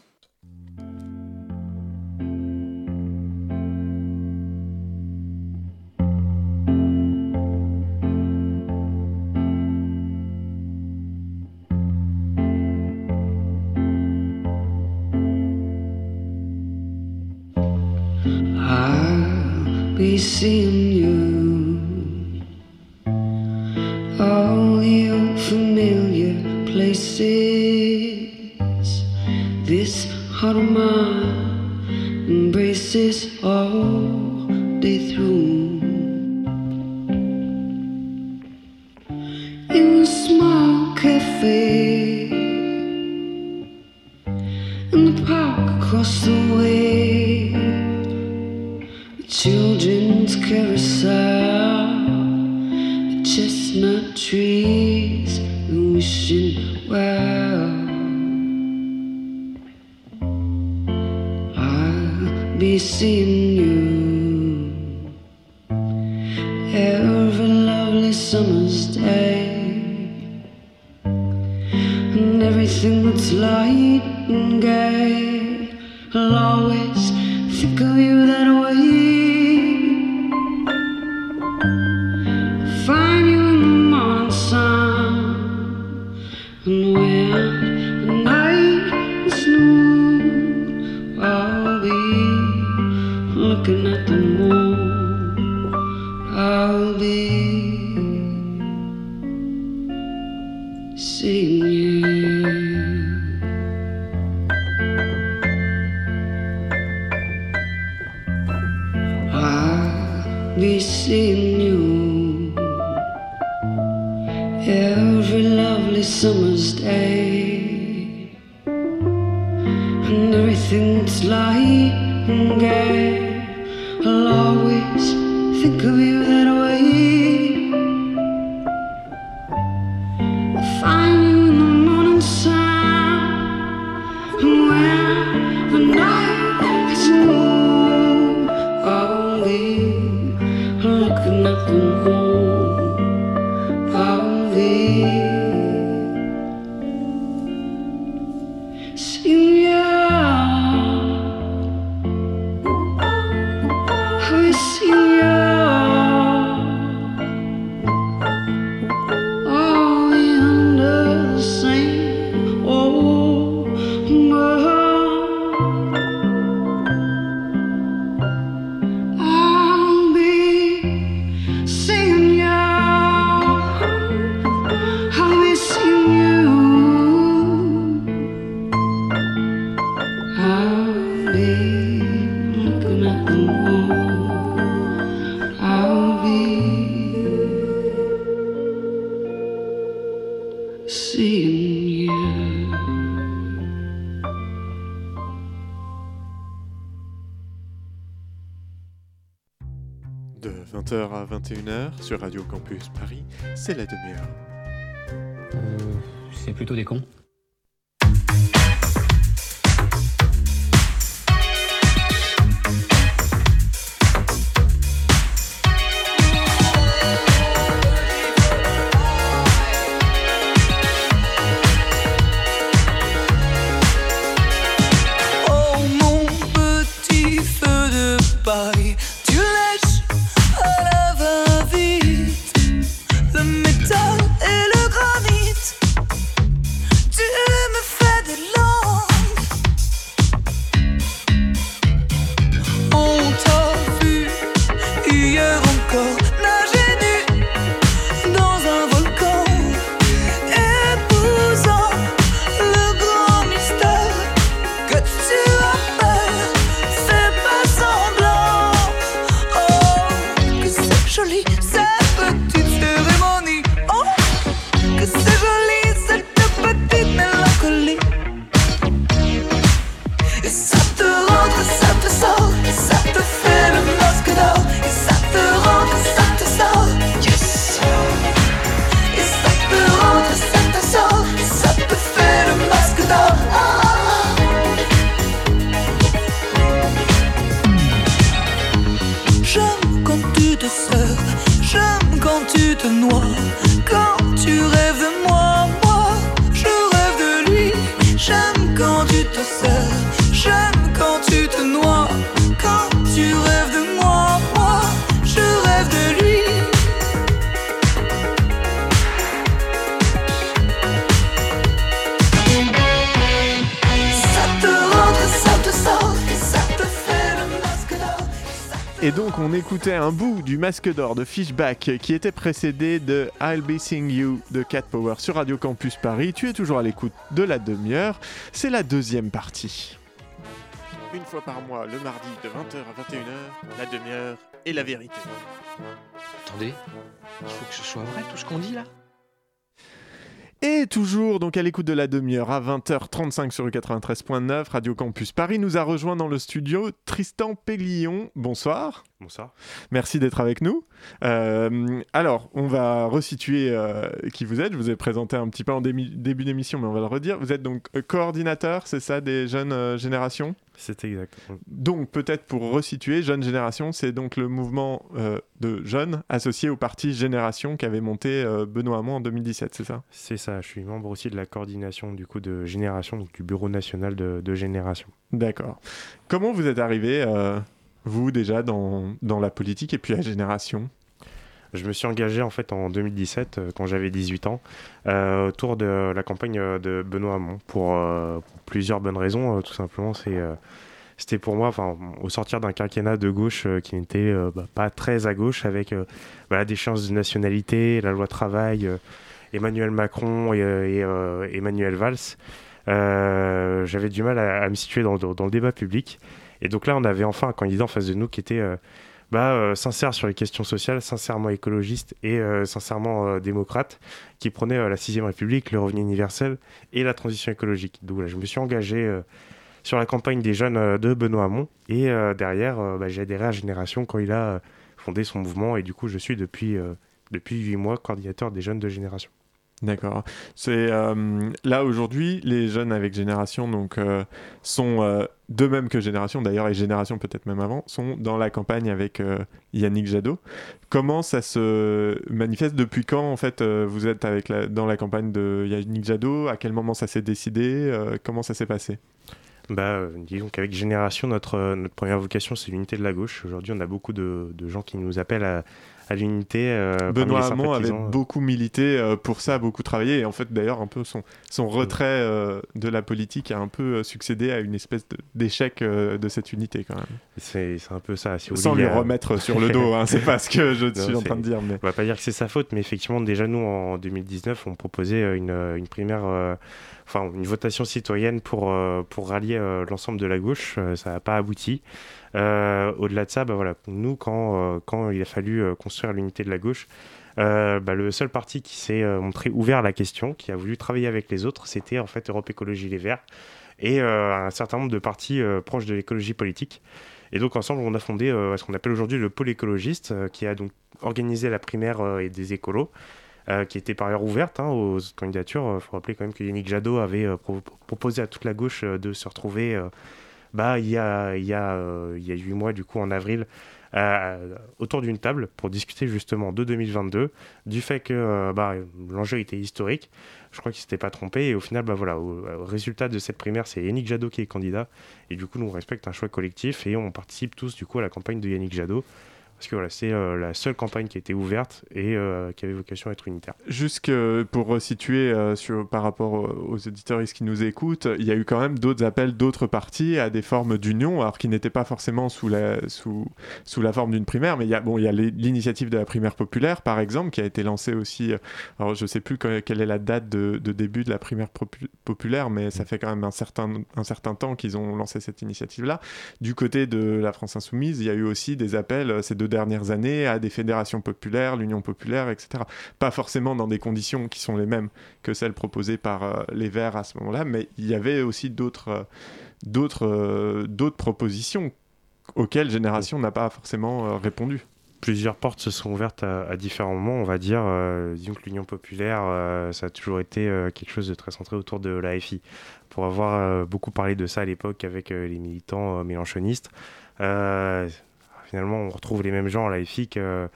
across the way. the children's carousel, the chestnut trees, and wishing well. I'll be seeing. sur Radio Campus Paris, c'est la demi-heure. Euh, c'est plutôt des cons. Écoutait un bout du Masque d'or de Fishback qui était précédé de I'll Be Seeing You de Cat Power sur Radio Campus Paris. Tu es toujours à l'écoute de la demi-heure. C'est la deuxième partie. Une fois par mois, le mardi de 20h à 21h, la demi-heure et la vérité. Attendez, il faut que ce soit vrai tout ce qu'on dit là? Et toujours donc à l'écoute de la demi-heure à 20h35 sur le 93.9 Radio Campus Paris nous a rejoint dans le studio Tristan Péglion. Bonsoir. Bonsoir. Merci d'être avec nous. Euh, alors, on va resituer euh, qui vous êtes. Je vous ai présenté un petit peu en démi- début d'émission, mais on va le redire. Vous êtes donc euh, coordinateur, c'est ça, des jeunes euh, générations? C'est exact. Donc, peut-être pour resituer, Jeunes Générations, c'est donc le mouvement de jeunes associé au parti Génération qu'avait monté Benoît Hamon en 2017, c'est ça? C'est ça. Je suis membre aussi de la coordination du coup de Génération, donc du bureau national de, de Génération. D'accord. Comment vous êtes arrivé, vous, déjà, dans, dans la politique et puis à Génération Je me suis engagé en fait en 2017 euh, quand j'avais 18 ans euh, autour de la campagne euh, de Benoît Hamon pour, plusieurs bonnes raisons. Tout simplement, c'était pour moi, au sortir d'un quinquennat de gauche qui n'était bah, pas très à gauche, avec voilà, des chances de nationalité, la loi travail, Emmanuel Macron et, Emmanuel Valls, j'avais du mal à, me situer dans- dans le débat public. Et donc là, on avait enfin un candidat en face de nous qui était euh, bah, euh, sincère sur les questions sociales, sincèrement écologiste et euh, sincèrement démocrate, qui prenait la sixième République, le revenu universel et la transition écologique. Donc voilà, je me suis engagé sur la campagne des jeunes de Benoît Hamon et derrière, bah, j'ai adhéré à Génération quand il a fondé son mouvement et du coup, je suis depuis depuis huit mois coordinateur des jeunes de Génération. D'accord. C'est euh, là aujourd'hui, les jeunes avec Génération donc euh, sont euh, de même que Génération d'ailleurs et Génération peut-être même avant sont dans la campagne avec Yannick Jadot. Comment ça se manifeste? Depuis quand en fait vous êtes avec la- dans la campagne de Yannick Jadot? À quel moment ça s'est décidé? Comment ça s'est passé? Bah, euh, disons qu'avec Génération, notre, euh, notre première vocation, c'est l'unité de la gauche. Aujourd'hui, on a beaucoup de, de gens qui nous appellent à, à l'unité. euh, Benoît Hamon avait beaucoup milité euh, pour ça, beaucoup travaillé et en fait d'ailleurs un peu son, son retrait euh, de la politique a un peu succédé à une espèce d'échec de cette unité quand même. C'est un peu ça. Si Sans lui a- remettre sur le dos, hein, c'est pas ce que je Non, suis en train de dire. Mais... On va pas dire que c'est sa faute, mais effectivement, déjà nous en 2019, on proposait une, une primaire, enfin une votation citoyenne pour, euh, pour rallier euh, l'ensemble de la gauche. Euh, ça n'a pas abouti. Au-delà de ça, bah voilà, nous quand, quand il a fallu construire l'unité de la gauche, euh, bah, le seul parti qui s'est montré ouvert à la question, qui a voulu travailler avec les autres, c'était en fait Europe Écologie Les Verts et un certain nombre de partis proches de l'écologie politique. Et donc ensemble, on a fondé ce qu'on appelle aujourd'hui le pôle écologiste, qui a donc organisé la primaire et des écolos, euh, qui était par ailleurs ouverte hein, aux candidatures. Il faut rappeler quand même que Yannick Jadot avait euh, pro- proposé à toute la gauche euh, de se retrouver euh, bah, il y a il y a euh, il y a huit mois du coup en avril euh, autour d'une table pour discuter justement de 2022, du fait que euh, bah, l'enjeu était historique. Je crois qu'il s'était pas trompé et au final bah voilà au, résultat de cette primaire c'est Yannick Jadot qui est candidat et du coup nous on respecte un choix collectif et on participe tous du coup à la campagne de Yannick Jadot parce que voilà c'est euh, la seule campagne qui a été ouverte et euh, qui avait vocation à être unitaire. Juste que pour euh, sur, par rapport aux auditeurs qui nous écoutent, il y a eu quand même d'autres appels d'autres partis à des formes d'union, alors qui n'étaient pas forcément sous la, sous, sous la forme d'une primaire, mais il y a, bon, a l'initiative de la primaire populaire, par exemple, qui a été lancée aussi, euh, alors je sais plus que- quelle est la date de, début de la primaire popu- populaire, mais ça fait quand même un certain, un certain temps qu'ils ont lancé cette initiative-là. Du côté de la France Insoumise, il y a eu aussi des appels euh, ces deux dernières années à des fédérations populaires, l'Union populaire, etc. Pas forcément dans des conditions qui sont les mêmes que celles proposées par euh, les Verts à ce moment-là, mais il y avait aussi d'autres euh, d'autres euh, d'autres propositions auxquelles Génération n'a pas forcément répondu. Plusieurs portes se sont ouvertes à, différents moments, on va dire. Disons que l'Union populaire, ça a toujours été quelque chose de très centré autour de l'AFI. Pour avoir beaucoup parlé de ça à l'époque avec les militants mélanchonistes, finalement on retrouve les mêmes gens à l'AFI que-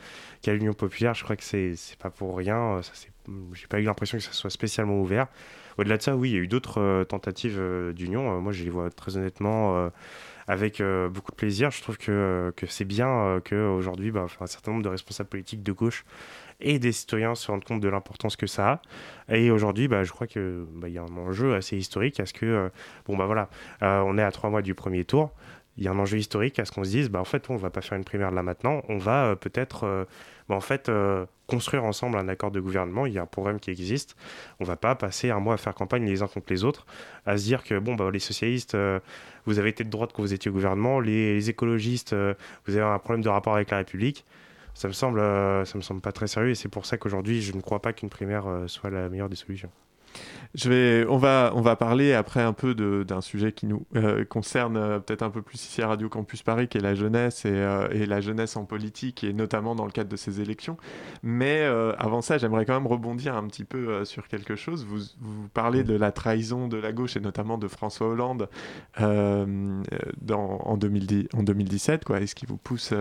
qu'à l'Union populaire. Je crois que c'est pas pour rien. euh, J'ai pas eu l'impression que ça soit spécialement ouvert. Au-delà de ça, oui, il y a eu d'autres euh, tentatives euh, d'union. Euh, moi, je les vois très honnêtement euh, avec euh, beaucoup de plaisir. Je trouve que, que c'est bien euh, qu'aujourd'hui, bah, un certain nombre de responsables politiques de gauche et des citoyens se rendent compte de l'importance que ça a. Et aujourd'hui, bah, je crois qu'il bah, y a un enjeu assez historique à ce que, euh, bon, bah voilà, euh, on est à trois mois du premier tour. Il y a un enjeu historique à ce qu'on se dise, bah, en fait, on va pas faire une primaire là maintenant, on va euh, peut-être euh, bah, en fait, euh, construire ensemble un accord de gouvernement. Il y a un programme qui existe. On va pas passer un mois à faire campagne les uns contre les autres, à se dire que bon, bah, les socialistes, vous avez été de droite quand vous étiez au gouvernement, les, les écologistes, vous avez un problème de rapport avec la République. Ça me semble, ça me semble pas très sérieux et c'est pour ça qu'aujourd'hui, je ne crois pas qu'une primaire soit la meilleure des solutions. Je vais, on, va, on va parler après un peu d'un sujet qui nous euh, concerne euh, peut-être un peu plus ici à Radio Campus Paris, qui est la jeunesse et, euh, et, la jeunesse en politique, et notamment dans le cadre de ces élections. Mais avant ça, j'aimerais quand même rebondir un petit peu sur quelque chose. Vous, vous parlez de la trahison de la gauche et notamment de François Hollande en, 2010, en 2017. Quoi. Est-ce qui vous pousse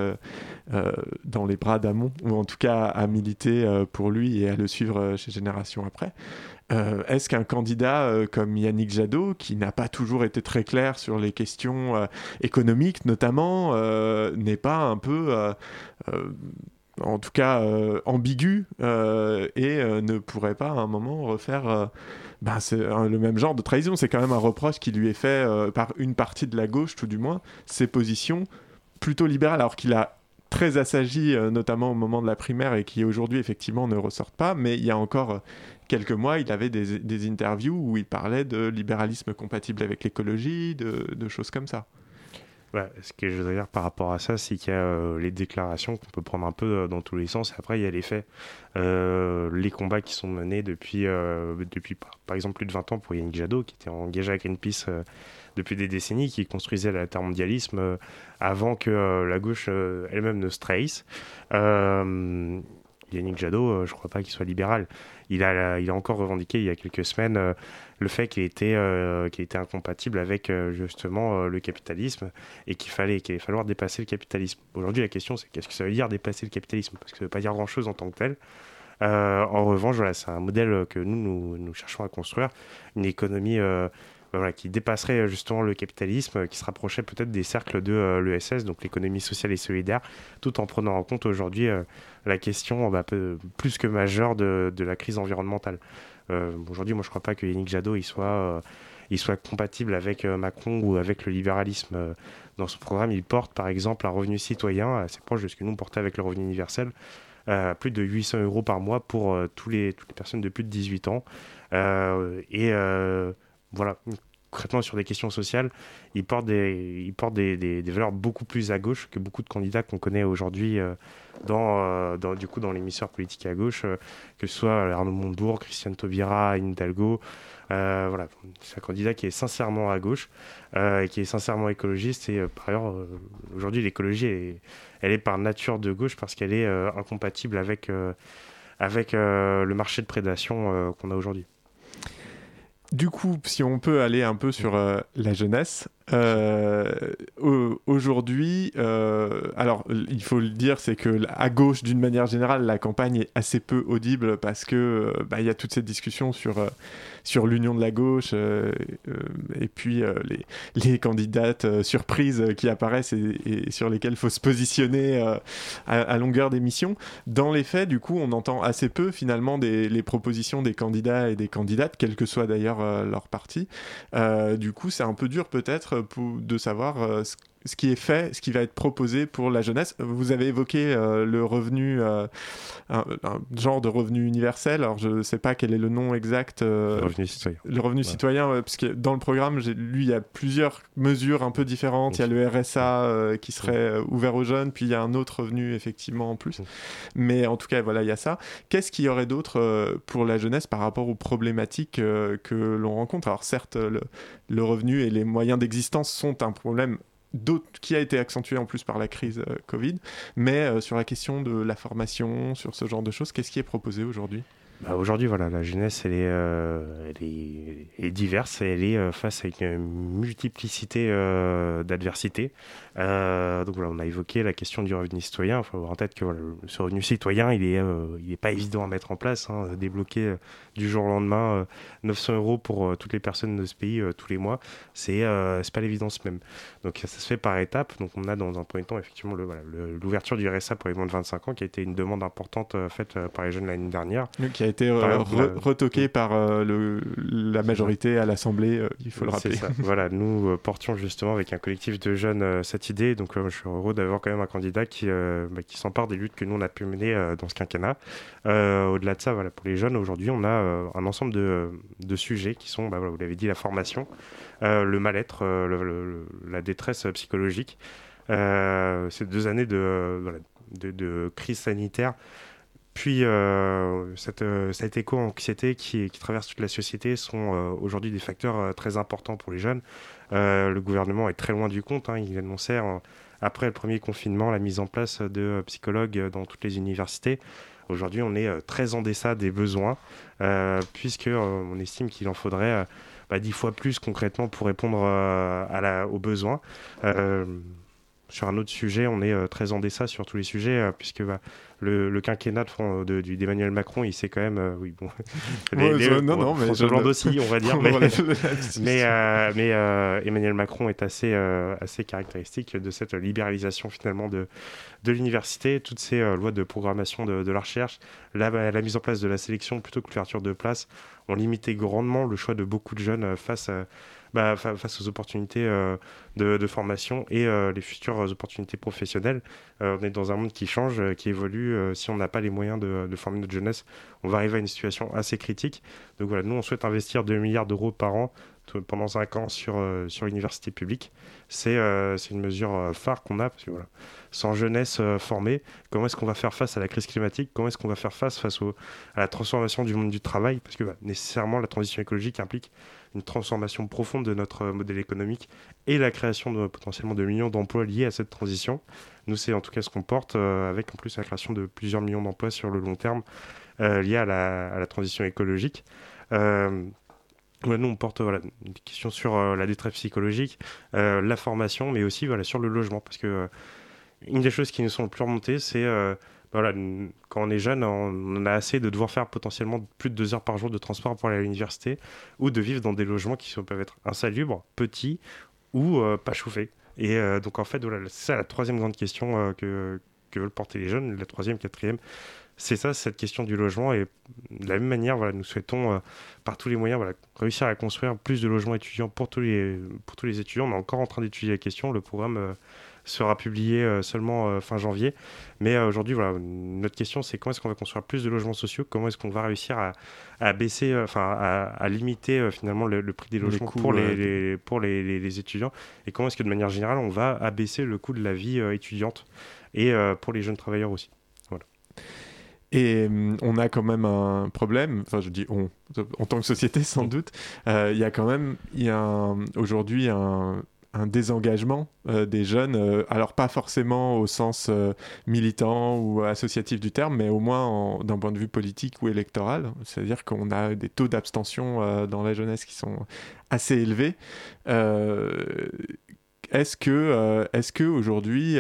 dans les bras d'Amont, ou en tout cas à militer pour lui et à le suivre chez Génération après? Euh, est-ce qu'un candidat euh, comme Yannick Jadot, qui n'a pas toujours été très clair sur les questions euh, économiques notamment, n'est pas un peu, en tout cas, ambigu et ne pourrait pas à un moment refaire... Ben, le même genre de trahison, c'est quand même un reproche qui lui est fait par une partie de la gauche, tout du moins, ses positions plutôt libérales, alors qu'il a très assagi, notamment au moment de la primaire, et qui aujourd'hui effectivement ne ressortent pas, mais il y a encore quelques mois, il avait des, interviews où il parlait de libéralisme compatible avec l'écologie, de, choses comme ça. ce que je voudrais dire par rapport à ça, c'est qu'il y a euh, les déclarations qu'on peut prendre un peu euh, dans tous les sens. Après, il y a les faits. Euh, les combats qui sont menés depuis, depuis par exemple, plus de 20 ans pour Yannick Jadot, qui était engagé avec Greenpeace depuis des décennies, qui construisait l'intermondialisme avant que la gauche elle-même ne se trahisse. Yannick Jadot, je ne crois pas qu'il soit libéral il a, il a encore revendiqué il y a quelques semaines euh, le fait qu'il était, euh, était incompatible avec euh, justement le capitalisme et qu'il fallait qu'il falloir dépasser le capitalisme. Aujourd'hui, la question c'est qu'est-ce que ça veut dire dépasser le capitalisme? Parce que ça ne veut pas dire grand-chose en tant que tel. en revanche, voilà, c'est un modèle que nous, nous, nous, cherchons à construire, une économie voilà, qui dépasserait justement le capitalisme, qui se rapprochait peut-être des cercles de l'ESS, donc l'économie sociale et solidaire, tout en prenant en compte aujourd'hui la question bah, plus que majeure de, la crise environnementale. Euh, aujourd'hui, moi, je ne crois pas que Yannick Jadot soit, euh, compatible avec euh, Macron ou avec le libéralisme. Dans son programme, il porte par exemple un revenu citoyen assez proche de ce que nous portait avec le revenu universel, plus de 800 euros par mois pour toutes les personnes de plus de 18 ans. et voilà, concrètement sur des questions sociales, il porte des, il porte des, des, valeurs beaucoup plus à gauche que beaucoup de candidats qu'on connaît aujourd'hui dans, euh, dans, du coup, dans l'émissaire politique à gauche, euh, que ce soit Arnaud Montebourg, Christiane Taubira, Hidalgo. Euh, voilà, c'est un candidat qui est sincèrement à gauche, et qui est sincèrement écologiste. Et par ailleurs, aujourd'hui, l'écologie, elle est par nature de gauche parce qu'elle est incompatible avec, avec le marché de prédation qu'on a aujourd'hui. Du coup, si on peut aller un peu sur la jeunesse, euh, aujourd'hui, euh, alors il faut le dire, c'est que à gauche, d'une manière générale, la campagne est assez peu audible parce que euh, bah, il y a toute cette discussion sur sur l'union de la gauche et puis les, les, candidates surprises qui apparaissent et, sur lesquelles il faut se positionner à, longueur d'émission. Dans les faits, du coup, on entend assez peu finalement les propositions des candidats et des candidates, quel que soit d'ailleurs leur parti. du coup, c'est un peu dur peut-être de savoir euh, ce qui est fait, ce qui va être proposé pour la jeunesse. Vous avez évoqué euh, le revenu, euh, un, genre de revenu universel. Alors je ne sais pas quel est le nom exact. le revenu citoyen. Le revenu citoyen, parce que dans le programme, lui, il y a plusieurs mesures un peu différentes. Il y a le RSA qui serait ouvert aux jeunes, puis il y a un autre revenu effectivement en plus. Mais en tout cas, voilà, il y a ça. Qu'est-ce qu'il y aurait d'autre pour la jeunesse par rapport aux problématiques que l'on rencontre? Alors certes, le, le revenu et les moyens d'existence sont un problème qui a été accentué en plus par la crise euh, Covid, mais euh, sur la question de la formation, sur ce genre de choses, qu'est-ce qui est proposé aujourd'hui? Bah, Aujourd'hui, voilà, la jeunesse, elle est, euh, est, diverse et elle est face à une multiplicité d'adversités. Euh, donc voilà, on a évoqué la question du revenu citoyen. Il faut avoir en tête que ce revenu citoyen, il n'est euh, pas évident à mettre en place. Hein. Débloquer euh, du jour au lendemain 900 euros pour toutes les personnes de ce pays tous les mois, c'est n'est pas l'évidence même. Donc ça se fait par étapes. Donc on a dans un premier temps effectivement l'ouverture du RSA pour les moins de 25 ans qui a été une demande importante faite par les jeunes l'année dernière. qui a été euh, Par exemple, re- euh, retoqué par euh, le, la majorité à l'Assemblée, euh, il faut le C'est rappeler. ça. Voilà, nous euh, portions justement avec un collectif de jeunes euh, idée. Donc, euh, je suis heureux d'avoir quand même un candidat qui, euh, bah, qui s'empare des luttes que nous on a pu mener euh, dans ce quinquennat. Au-delà de ça, voilà, pour les jeunes, aujourd'hui, on a un ensemble de, de sujets qui sont, bah, vous l'avez dit, la formation, le mal-être, la détresse psychologique. Ces deux années de, de crise sanitaire. Puis euh, cette, euh, cette éco-anxiété qui, traverse toute la société sont euh, aujourd'hui des facteurs euh, très importants pour les jeunes. Le gouvernement est très loin du compte. hein. Il annonçait après le premier confinement la mise en place de psychologues dans toutes les universités. Aujourd'hui, on est très en deçà des besoins, euh, puisque euh, on estime qu'il en faudrait bah, dix fois plus concrètement pour répondre aux besoins. Euh, sur un autre sujet, on est euh, très en deçà sur tous les sujets, euh, puisque bah, le, le quinquennat de du- d'Emmanuel Macron, il s'est quand même. euh, oui, bon. Ouais, je- non, non, mais François je- Hollande aussi, on va dire. mais euh, euh, Emmanuel Macron est assez, euh, assez caractéristique de cette libéralisation finalement de, de l'université, toutes ces euh, lois de programmation de, de la recherche, la, la mise en place de la sélection plutôt que l'ouverture de places ont limité grandement le choix de beaucoup de jeunes euh, face, à- bah, fa- face aux opportunités euh, de, formation et euh, les futures opportunités professionnelles. Euh, on est dans un monde qui change, qui évolue. si on n'a pas les moyens de, former notre jeunesse, on va arriver à une situation assez critique. Donc voilà, nous, on souhaite investir 2 milliards d'euros par an pendant 5 ans sur, sur l'université publique. C'est une mesure phare qu'on a, parce que sans jeunesse formée, comment est-ce qu'on va faire face à la crise climatique? Comment est-ce qu'on va faire face, face à la transformation du monde du travail? Parce que bah, nécessairement, la transition écologique implique une transformation profonde de notre euh, modèle économique et la création de potentiellement de millions d'emplois liés à cette transition. Nous, c'est en tout cas ce qu'on porte, euh, avec en plus la création de plusieurs millions d'emplois sur le long terme euh, liés à la, transition écologique. Nous, on porte voilà, des questions sur la détresse psychologique, la formation, mais aussi voilà, sur le logement. Parce que une des choses qui nous sont le plus remontées, c'est voilà, quand on est jeune, on a assez de devoir faire potentiellement plus de deux heures par jour de transport pour aller à l'université ou de vivre dans des logements qui peuvent être insalubres, petits ou euh, pas chauffés. Et euh, donc, en fait, voilà, c'est ça la troisième grande question euh, que, que veulent porter les jeunes. La troisième, quatrième, c'est ça, cette question du logement. Et de la même manière, voilà, nous souhaitons, par tous les moyens, voilà, réussir à construire plus de logements étudiants pour tous les, pour tous les étudiants. On est encore en train d'étudier la question. Le programme sera publié euh, seulement euh, fin janvier. Mais euh, aujourd'hui, voilà, notre question, c'est comment est-ce qu'on va construire plus de logements sociaux? Comment est-ce qu'on va réussir à, à baisser, enfin, à, à limiter finalement le, le prix des Les logements coûts, pour, les, pour les, étudiants? Et comment est-ce que de manière générale, on va abaisser le coût de la vie étudiante et pour les jeunes travailleurs aussi? Et hum, on a quand même un problème, enfin je dis on, en tant que société sans doute, euh, il y a quand même il y a un- aujourd'hui un, un désengagement euh, des jeunes, euh, alors pas forcément au sens euh, militant ou associatif du terme, mais au moins d'un point de vue politique ou électoral. C'est-à-dire qu'on a des taux d'abstention dans la jeunesse qui sont assez élevés. Est-ce que, est-ce que aujourd'hui,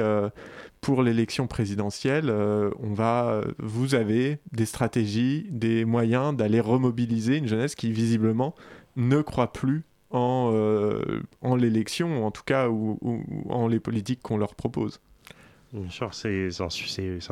pour l'élection présidentielle, on va, vous avez des stratégies, des moyens d'aller remobiliser une jeunesse qui visiblement ne croit plus en, euh, en l'élection, en tout cas, ou en les politiques qu'on leur propose. Bien sûr, c'est un,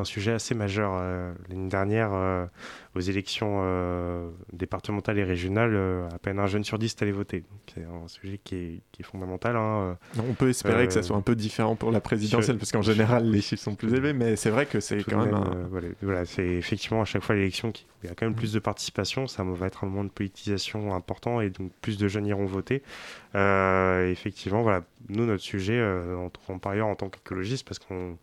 sujet assez majeur. euh, L'année dernière, euh, aux élections euh, départementales et régionales, euh, à peine un jeune sur dix est allé voter. C'est un sujet qui est, qui est fondamental. hein. On peut espérer que ça soit un peu différent pour la présidentielle, je- parce qu'en je- général, les chiffres sont plus élevés, mais c'est vrai que c'est quand même, même, un... voilà, voilà, c'est effectivement à chaque fois l'élection qui il y a quand même plus de participation, ça va être un moment de politisation important et donc plus de jeunes iront voter. Euh, effectivement, voilà, nous notre sujet, euh, en, en- par ailleurs en tant qu'écologiste, parce qu'on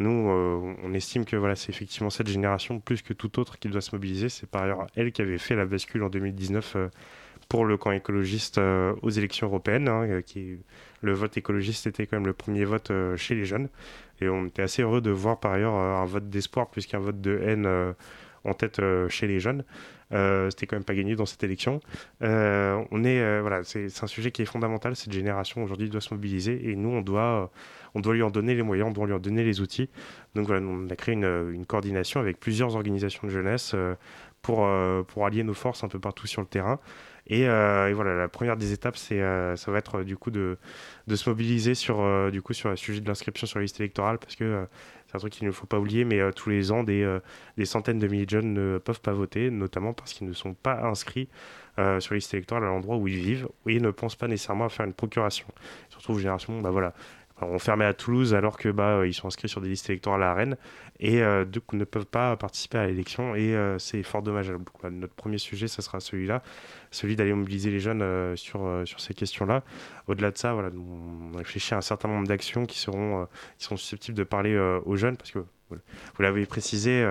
nous, euh, on estime que voilà, c'est effectivement cette génération plus que toute autre qui doit se mobiliser. C'est par ailleurs elle qui avait fait la bascule en 2019 euh, pour le camp écologiste aux élections européennes, hein, qui le vote écologiste était quand même le premier vote chez les jeunes. Et on était assez heureux de voir par ailleurs un vote d'espoir plus qu'un vote de haine en tête chez les jeunes. Euh, C'était quand même pas gagné dans cette élection. Euh, on est, euh, voilà, c'est un sujet qui est fondamental. Cette génération aujourd'hui doit se mobiliser et nous, on doit, on doit lui en donner les moyens, on doit lui en donner les outils. Donc voilà, on a créé une, coordination avec plusieurs organisations de jeunesse pour, pour allier nos forces un peu partout sur le terrain. Et, voilà, la première des étapes, c'est, ça va être du coup de, de se mobiliser sur, du coup, sur le sujet de l'inscription sur la liste électorale parce que c'est un truc qu'il ne faut pas oublier, mais tous les ans, des, des, centaines de milliers de jeunes ne peuvent pas voter, notamment parce qu'ils ne sont pas inscrits sur les listes électorales à l'endroit où ils vivent et ne pensent pas nécessairement à faire une procuration. Ils se retrouvent génération, bah voilà, on fermait à Toulouse alors que bah, ils sont inscrits sur des listes électorales à Rennes et euh, du coup ne peuvent pas participer à l'élection et euh, c'est fort dommage. notre premier sujet, ce sera celui-là, celui d'aller mobiliser les jeunes euh, sur, sur ces questions-là. Au-delà de ça, voilà, on réfléchit à un certain nombre d'actions qui seront, susceptibles de parler aux jeunes parce que vous l'avez précisé,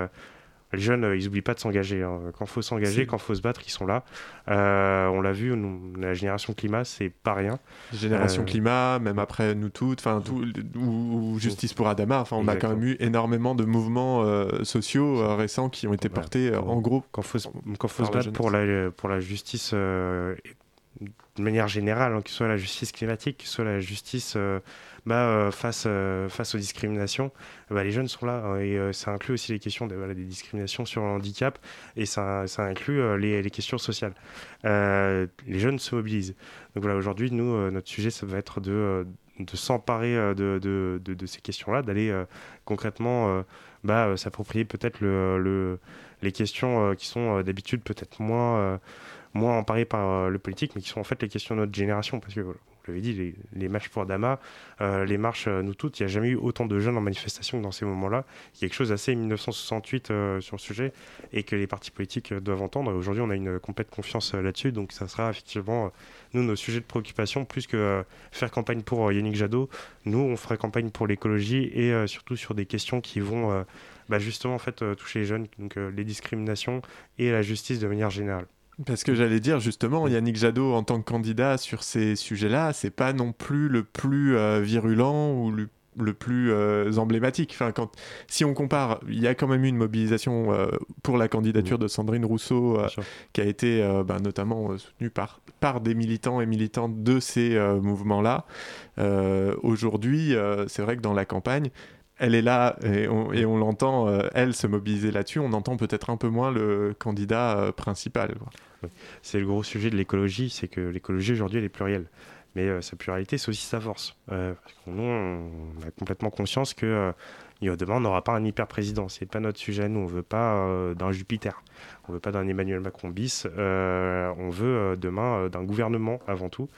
les jeunes, euh, ils n'oublient pas de s'engager. Hein. Quand il faut s'engager, quand il faut se battre, ils sont là. Euh, on l'a vu, la génération climat, c'est pas rien. Génération euh, climat, même après nous toutes, enfin tout, ou, Justice pour Adama. Enfin, on a quand même eu énormément de mouvements sociaux récents qui ont été portés en gros. Quand faut, quand faut se battre pour la, pour la justice de manière générale, hein, que ce soit la justice climatique, que ce soit la justice bah, euh, face, euh, face aux discriminations, bah, les jeunes sont là. Hein, et euh, ça inclut aussi les questions des discriminations sur le handicap et ça, inclut les, questions sociales. les jeunes se mobilisent. Donc voilà, aujourd'hui, nous, notre sujet, ça va être de, s'emparer de, ces questions-là, d'aller concrètement bah, s'approprier peut-être le, le, les questions qui sont d'habitude peut-être moins moins emparées par le politique, mais qui sont en fait les questions de notre génération. Parce que vous l'avez dit, les, les, marches pour Dama, euh, les marches euh, nous toutes, il n'y a jamais eu autant de jeunes en manifestation que dans ces moments-là. Il y a quelque chose d'assez 1968 euh, sur le sujet et que les partis politiques doivent entendre. Aujourd'hui, on a une complète confiance là-dessus, donc ça sera effectivement, nous, nos sujets de préoccupation, plus que faire campagne pour Yannick Jadot, nous, on fera campagne pour l'écologie et surtout sur des questions qui vont bah, justement en fait, toucher les jeunes, donc les discriminations et la justice de manière générale. Parce que j'allais dire justement, Yannick Jadot en tant que candidat sur ces sujets-là, c'est pas non plus le plus euh, virulent ou le, plus euh, emblématique. Enfin, quand, si on compare, il y a quand même eu une mobilisation euh, pour la candidature de Sandrine Rousseau qui a été ben, notamment soutenue par, par des militants et militantes de ces mouvements-là. Aujourd'hui, c'est vrai que dans la campagne, elle est là et on, l'entend, elle, se mobiliser là-dessus. On entend peut-être un peu moins le candidat principal. C'est le gros sujet de l'écologie, c'est que l'écologie aujourd'hui elle est plurielle. Mais euh, sa pluralité, c'est aussi sa force. Euh, nous, on a complètement conscience que euh, demain, on n'aura pas un hyper-président. C'est pas notre sujet. Nous, on veut pas d'un Jupiter. On veut pas d'un Emmanuel Macron bis. on veut demain d'un gouvernement avant tout.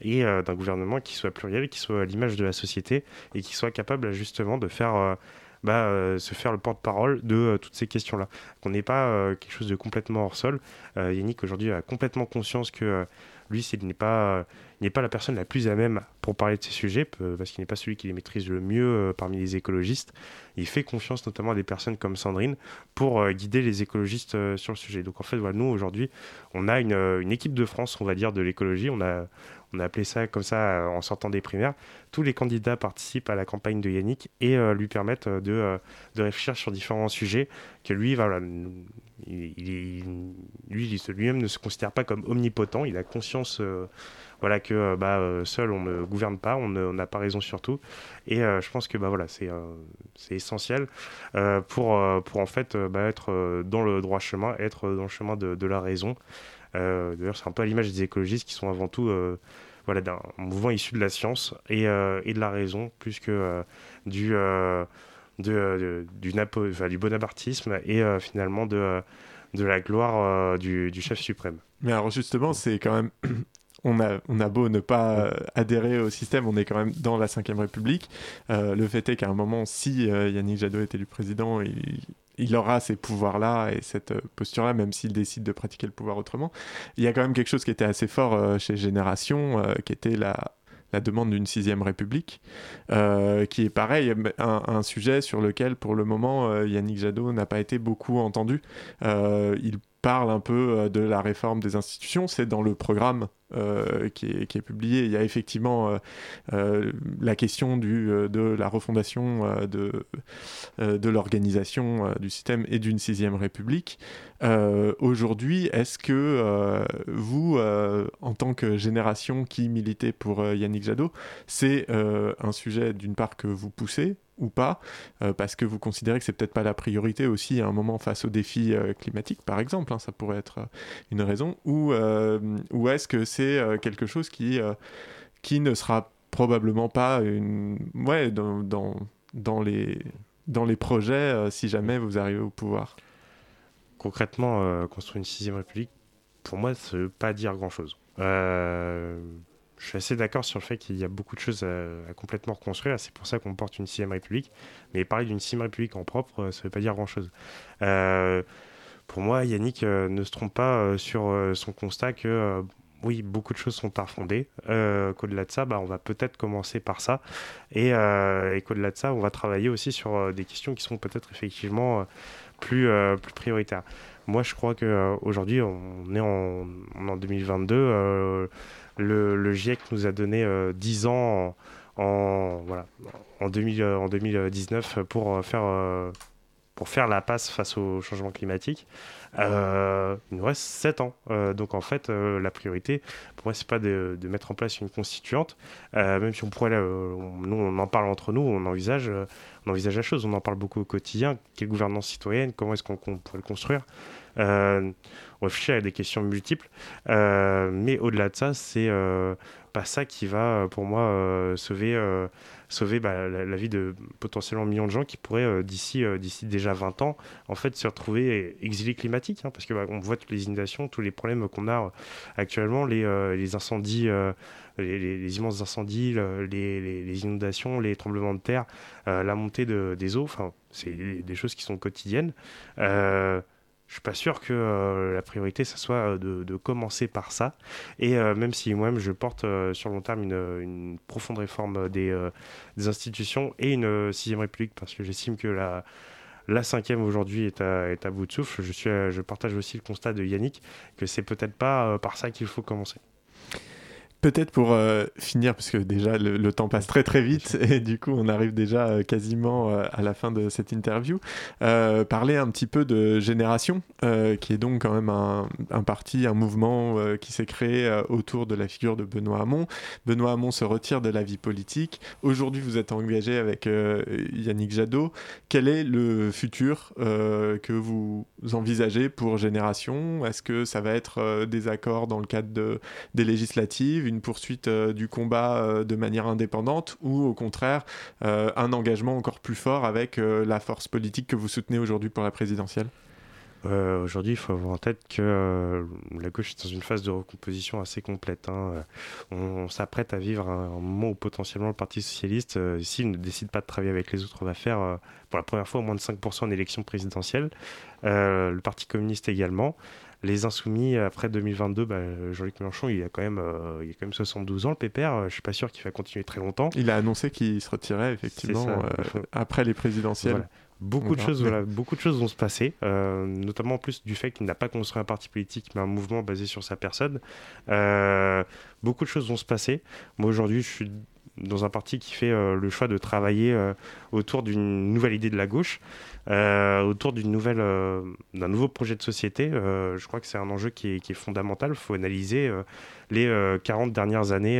Et d'un gouvernement qui soit pluriel, qui soit à l'image de la société et qui soit capable justement de faire bah, euh, se faire le porte-parole de euh, toutes ces questions-là. Qu'on n'ait pas euh, quelque chose de complètement hors sol. Yannick aujourd'hui a complètement conscience que lui, il n'est pas, n'est pas la personne la plus à même pour parler de ces sujets, parce qu'il n'est pas celui qui les maîtrise le mieux parmi les écologistes. Il fait confiance notamment à des personnes comme Sandrine pour guider les écologistes sur le sujet. Donc en fait, nous, aujourd'hui, on a une, une, équipe de France, on va dire, de l'écologie. On a on a appelé ça comme ça euh, en sortant des primaires. Tous les candidats participent à la campagne de Yannick et euh, lui permettent euh, de, réfléchir sur différents sujets que lui, il, lui, lui-même ne se considère pas comme omnipotent. Il a conscience voilà que bah, seul on ne gouverne pas, on n'a pas raison sur tout. Et je pense que bah, voilà, c'est, essentiel pour, pour en fait bah, être dans le droit chemin, être dans le chemin de la raison. Euh, d'ailleurs, c'est un peu à l'image des écologistes qui sont avant tout euh, voilà, d'un mouvement issu de la science et, euh, et de la raison, plus que du, de, du, du, bonapartisme et finalement de, de la gloire du, du, chef suprême. Mais alors justement, c'est quand même... On a, on a beau ne pas adhérer au système, on est quand même dans la Ve République. le fait est qu'à un moment, si Yannick Jadot est élu président, il, il aura ces pouvoirs-là et cette euh, posture-là, même s'il décide de pratiquer le pouvoir autrement. Il y a quand même quelque chose qui était assez fort euh, chez Génération, euh, qui était la, demande d'une sixième république, qui est pareil, un, sujet sur lequel pour le moment Yannick Jadot n'a pas été beaucoup entendu. il parle un peu de la réforme des institutions, c'est dans le programme euh, qui, est, publié, il y a effectivement euh, euh, la question du, de la refondation de, de l'organisation du système et d'une sixième république. Aujourd'hui, est-ce que vous, en tant que génération qui militait pour Yannick Jadot, c'est un sujet d'une part que vous poussez ou pas, parce que vous considérez que c'est peut-être pas la priorité aussi à un moment face aux défis climatiques, par exemple, hein, ça pourrait être une raison, ou, ou est-ce que c'est euh, quelque chose qui, euh, qui ne sera probablement pas une... ouais, dans, dans, dans les dans les projets euh, si jamais vous arrivez au pouvoir Concrètement, construire une sixième république, pour moi, ça ne veut pas dire grand-chose. Je suis assez d'accord sur le fait qu'il y a beaucoup de choses à, complètement reconstruire. C'est pour ça qu'on porte une sixième république. Mais parler d'une sixième république en propre, ça ne veut pas dire grand-chose. Pour moi, Yannick ne se trompe pas sur son constat que oui, beaucoup de choses sont refonder. Euh, qu'au-delà de ça, bah, on va peut-être commencer par ça. Et, euh, et qu'au-delà de ça, on va travailler aussi sur euh, des questions qui sont peut-être effectivement euh, plus, euh, plus prioritaires. Moi, je crois qu'aujourd'hui, on est en, en 2022. euh, le, GIEC nous a donné euh, 10 ans en, en, voilà, en, 2000, euh, en 2019 pour faire, pour faire la passe face au changement climatique. Euh, il nous reste 7 ans. Euh, donc en fait, euh, la priorité, pour moi, c'est pas de, mettre en place une constituante, même si on pourrait, nous, on en parle entre nous, on envisage, on envisage la chose, on en parle beaucoup au quotidien. Quelle gouvernance citoyenne? Comment est-ce qu'on pourrait le construire? On réfléchit à des questions multiples, mais au-delà de ça, c'est pas ça qui va, euh, pour moi, euh, sauver, euh, sauver bah, la, vie de potentiellement millions de gens qui pourraient d'ici, d'ici déjà 20 ans, en fait, se retrouver exilés climatiques, hein, parce que bah, on voit toutes les inondations, tous les problèmes qu'on a actuellement, les, les incendies. les, immenses incendies, le- les, inondations, les tremblements de terre, la montée de- des eaux, enfin, c'est des choses qui sont quotidiennes. Je suis pas sûr que euh, la priorité, ça soit euh, de, de commencer par ça. Et euh, même si moi-même, je porte euh, sur long terme une, une profonde réforme des, des institutions et une sixième république, parce que j'estime que la, la cinquième aujourd'hui est à, est à bout de souffle. Je, suis, je partage aussi le constat de Yannick que c'est peut-être pas par ça qu'il faut commencer. Peut-être pour euh, finir, parce que déjà le, le temps passe très très vite et du coup on arrive déjà euh, quasiment euh, à la fin de cette interview, parler un petit peu de Génération, qui est donc quand même un, un parti, un mouvement qui s'est créé autour de la figure de Benoît Hamon. Benoît Hamon se retire de la vie politique. Aujourd'hui vous êtes engagé avec Yannick Jadot. Quel est le futur que vous envisagez pour Génération? Est-ce que ça va être des accords dans le cadre de, des législatives, une poursuite euh, du combat euh, de manière indépendante ou au contraire euh, un engagement encore plus fort avec la force politique que vous soutenez aujourd'hui pour la présidentielle? Aujourd'hui, il faut avoir en tête que la gauche est dans une phase de recomposition assez complète. hein. On, s'apprête à vivre un, moment où potentiellement le Parti socialiste, s'il ne décide pas de travailler avec les autres, va faire pour la première fois au moins de 5% en élection présidentielle. Le Parti communiste également. Les insoumis, après 2022, bah, Jean-Luc Mélenchon, il a, quand même, euh, il a quand même 72 ans, le pépère. Euh, Je suis pas sûr qu'il va continuer très longtemps. Il a annoncé qu'il se retirait effectivement ça, euh, faut- après les présidentielles. Voilà. Beaucoup de, choses, voilà, beaucoup de choses vont se passer, euh, notamment en plus du fait qu'il n'a pas construit un parti politique, mais un mouvement basé sur sa personne. Beaucoup de choses vont se passer. Moi, aujourd'hui, je suis dans un parti qui fait le choix de travailler autour d'une nouvelle idée de la gauche, euh, autour d'une nouvelle, euh, d'un nouveau projet de société. Euh, je crois que c'est un enjeu qui est, fondamental. Il faut analyser les euh, 40 dernières années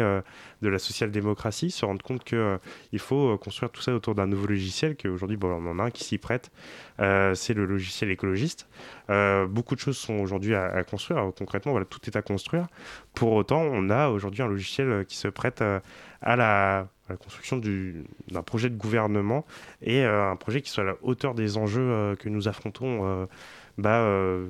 de la social-démocratie, se rendre compte qu'il il faut construire tout ça autour d'un nouveau logiciel, qu'aujourd'hui, bon, on en a un qui s'y prête, c'est le logiciel écologiste. Beaucoup de choses sont aujourd'hui à, à construire. Concrètement, voilà, tout est à construire. Pour autant, on a aujourd'hui un logiciel qui se prête à la, la construction du- d'un projet de gouvernement et euh, un projet qui soit à la hauteur des enjeux euh, que nous affrontons euh, bah,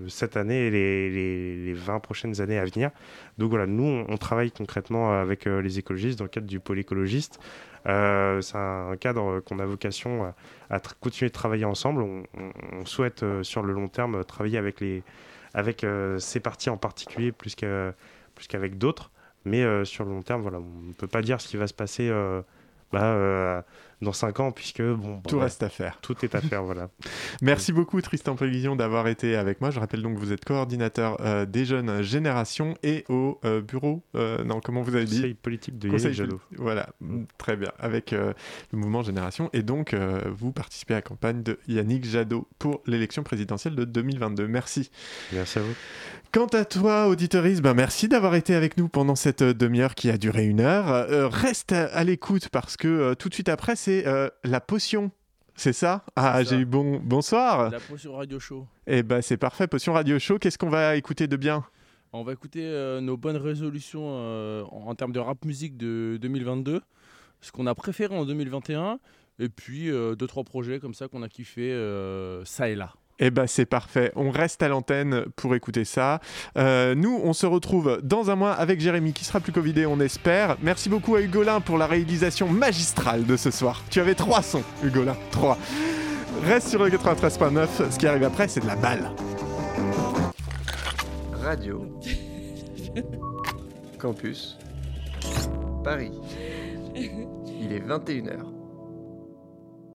cette année et les, les, les 20 prochaines années à venir. Donc voilà, nous, on, travaille concrètement avec les écologistes dans le cadre du pôle écologiste. C'est un cadre qu'on a vocation à, continuer de travailler ensemble. On, souhaite sur le long terme travailler avec, les, avec ces partis en particulier plus qu'avec d'autres. Mais euh, sur le long terme, voilà, on ne peut pas dire ce qui va se passer euh, bah, euh, dans 5 ans, puisque bon, bah, Tout reste à faire. tout est à faire. voilà. Merci beaucoup Tristan Prévision d'avoir été avec moi. Je rappelle donc que vous êtes coordinateur des jeunes générations et au bureau, non comment vous avez dit? Conseil politique de Conseil Yannick Jadot. Voilà, très bien, avec le mouvement Génération. Et donc, vous participez à la campagne de Yannick Jadot pour l'élection présidentielle de 2022. Merci. Merci à vous. Quant à toi, auditoriste, ben merci d'avoir été avec nous pendant cette euh, demi-heure qui a duré une heure. Euh, reste à, à l'écoute parce que euh, tout de suite après, c'est euh, la potion. C'est ça? Ah, j'ai eu bon bonsoir. La potion radio show. Eh ben c'est parfait, potion radio show. Qu'est-ce qu'on va écouter de bien? On va écouter nos bonnes résolutions en, en termes de rap musique de 2022. Ce qu'on a préféré en 2021. Et puis deux, trois projets comme ça qu'on a kiffé ça et là. Eh ben c'est parfait, on reste à l'antenne pour écouter ça. Euh, nous, on se retrouve dans un mois avec Jérémy qui sera plus Covidé, on espère. Merci beaucoup à Hugolin pour la réalisation magistrale de ce soir. Tu avais trois sons, Hugolin, trois. Reste sur le 93.9, ce qui arrive après, c'est de la balle. Radio. Campus. Paris. Il est 21h.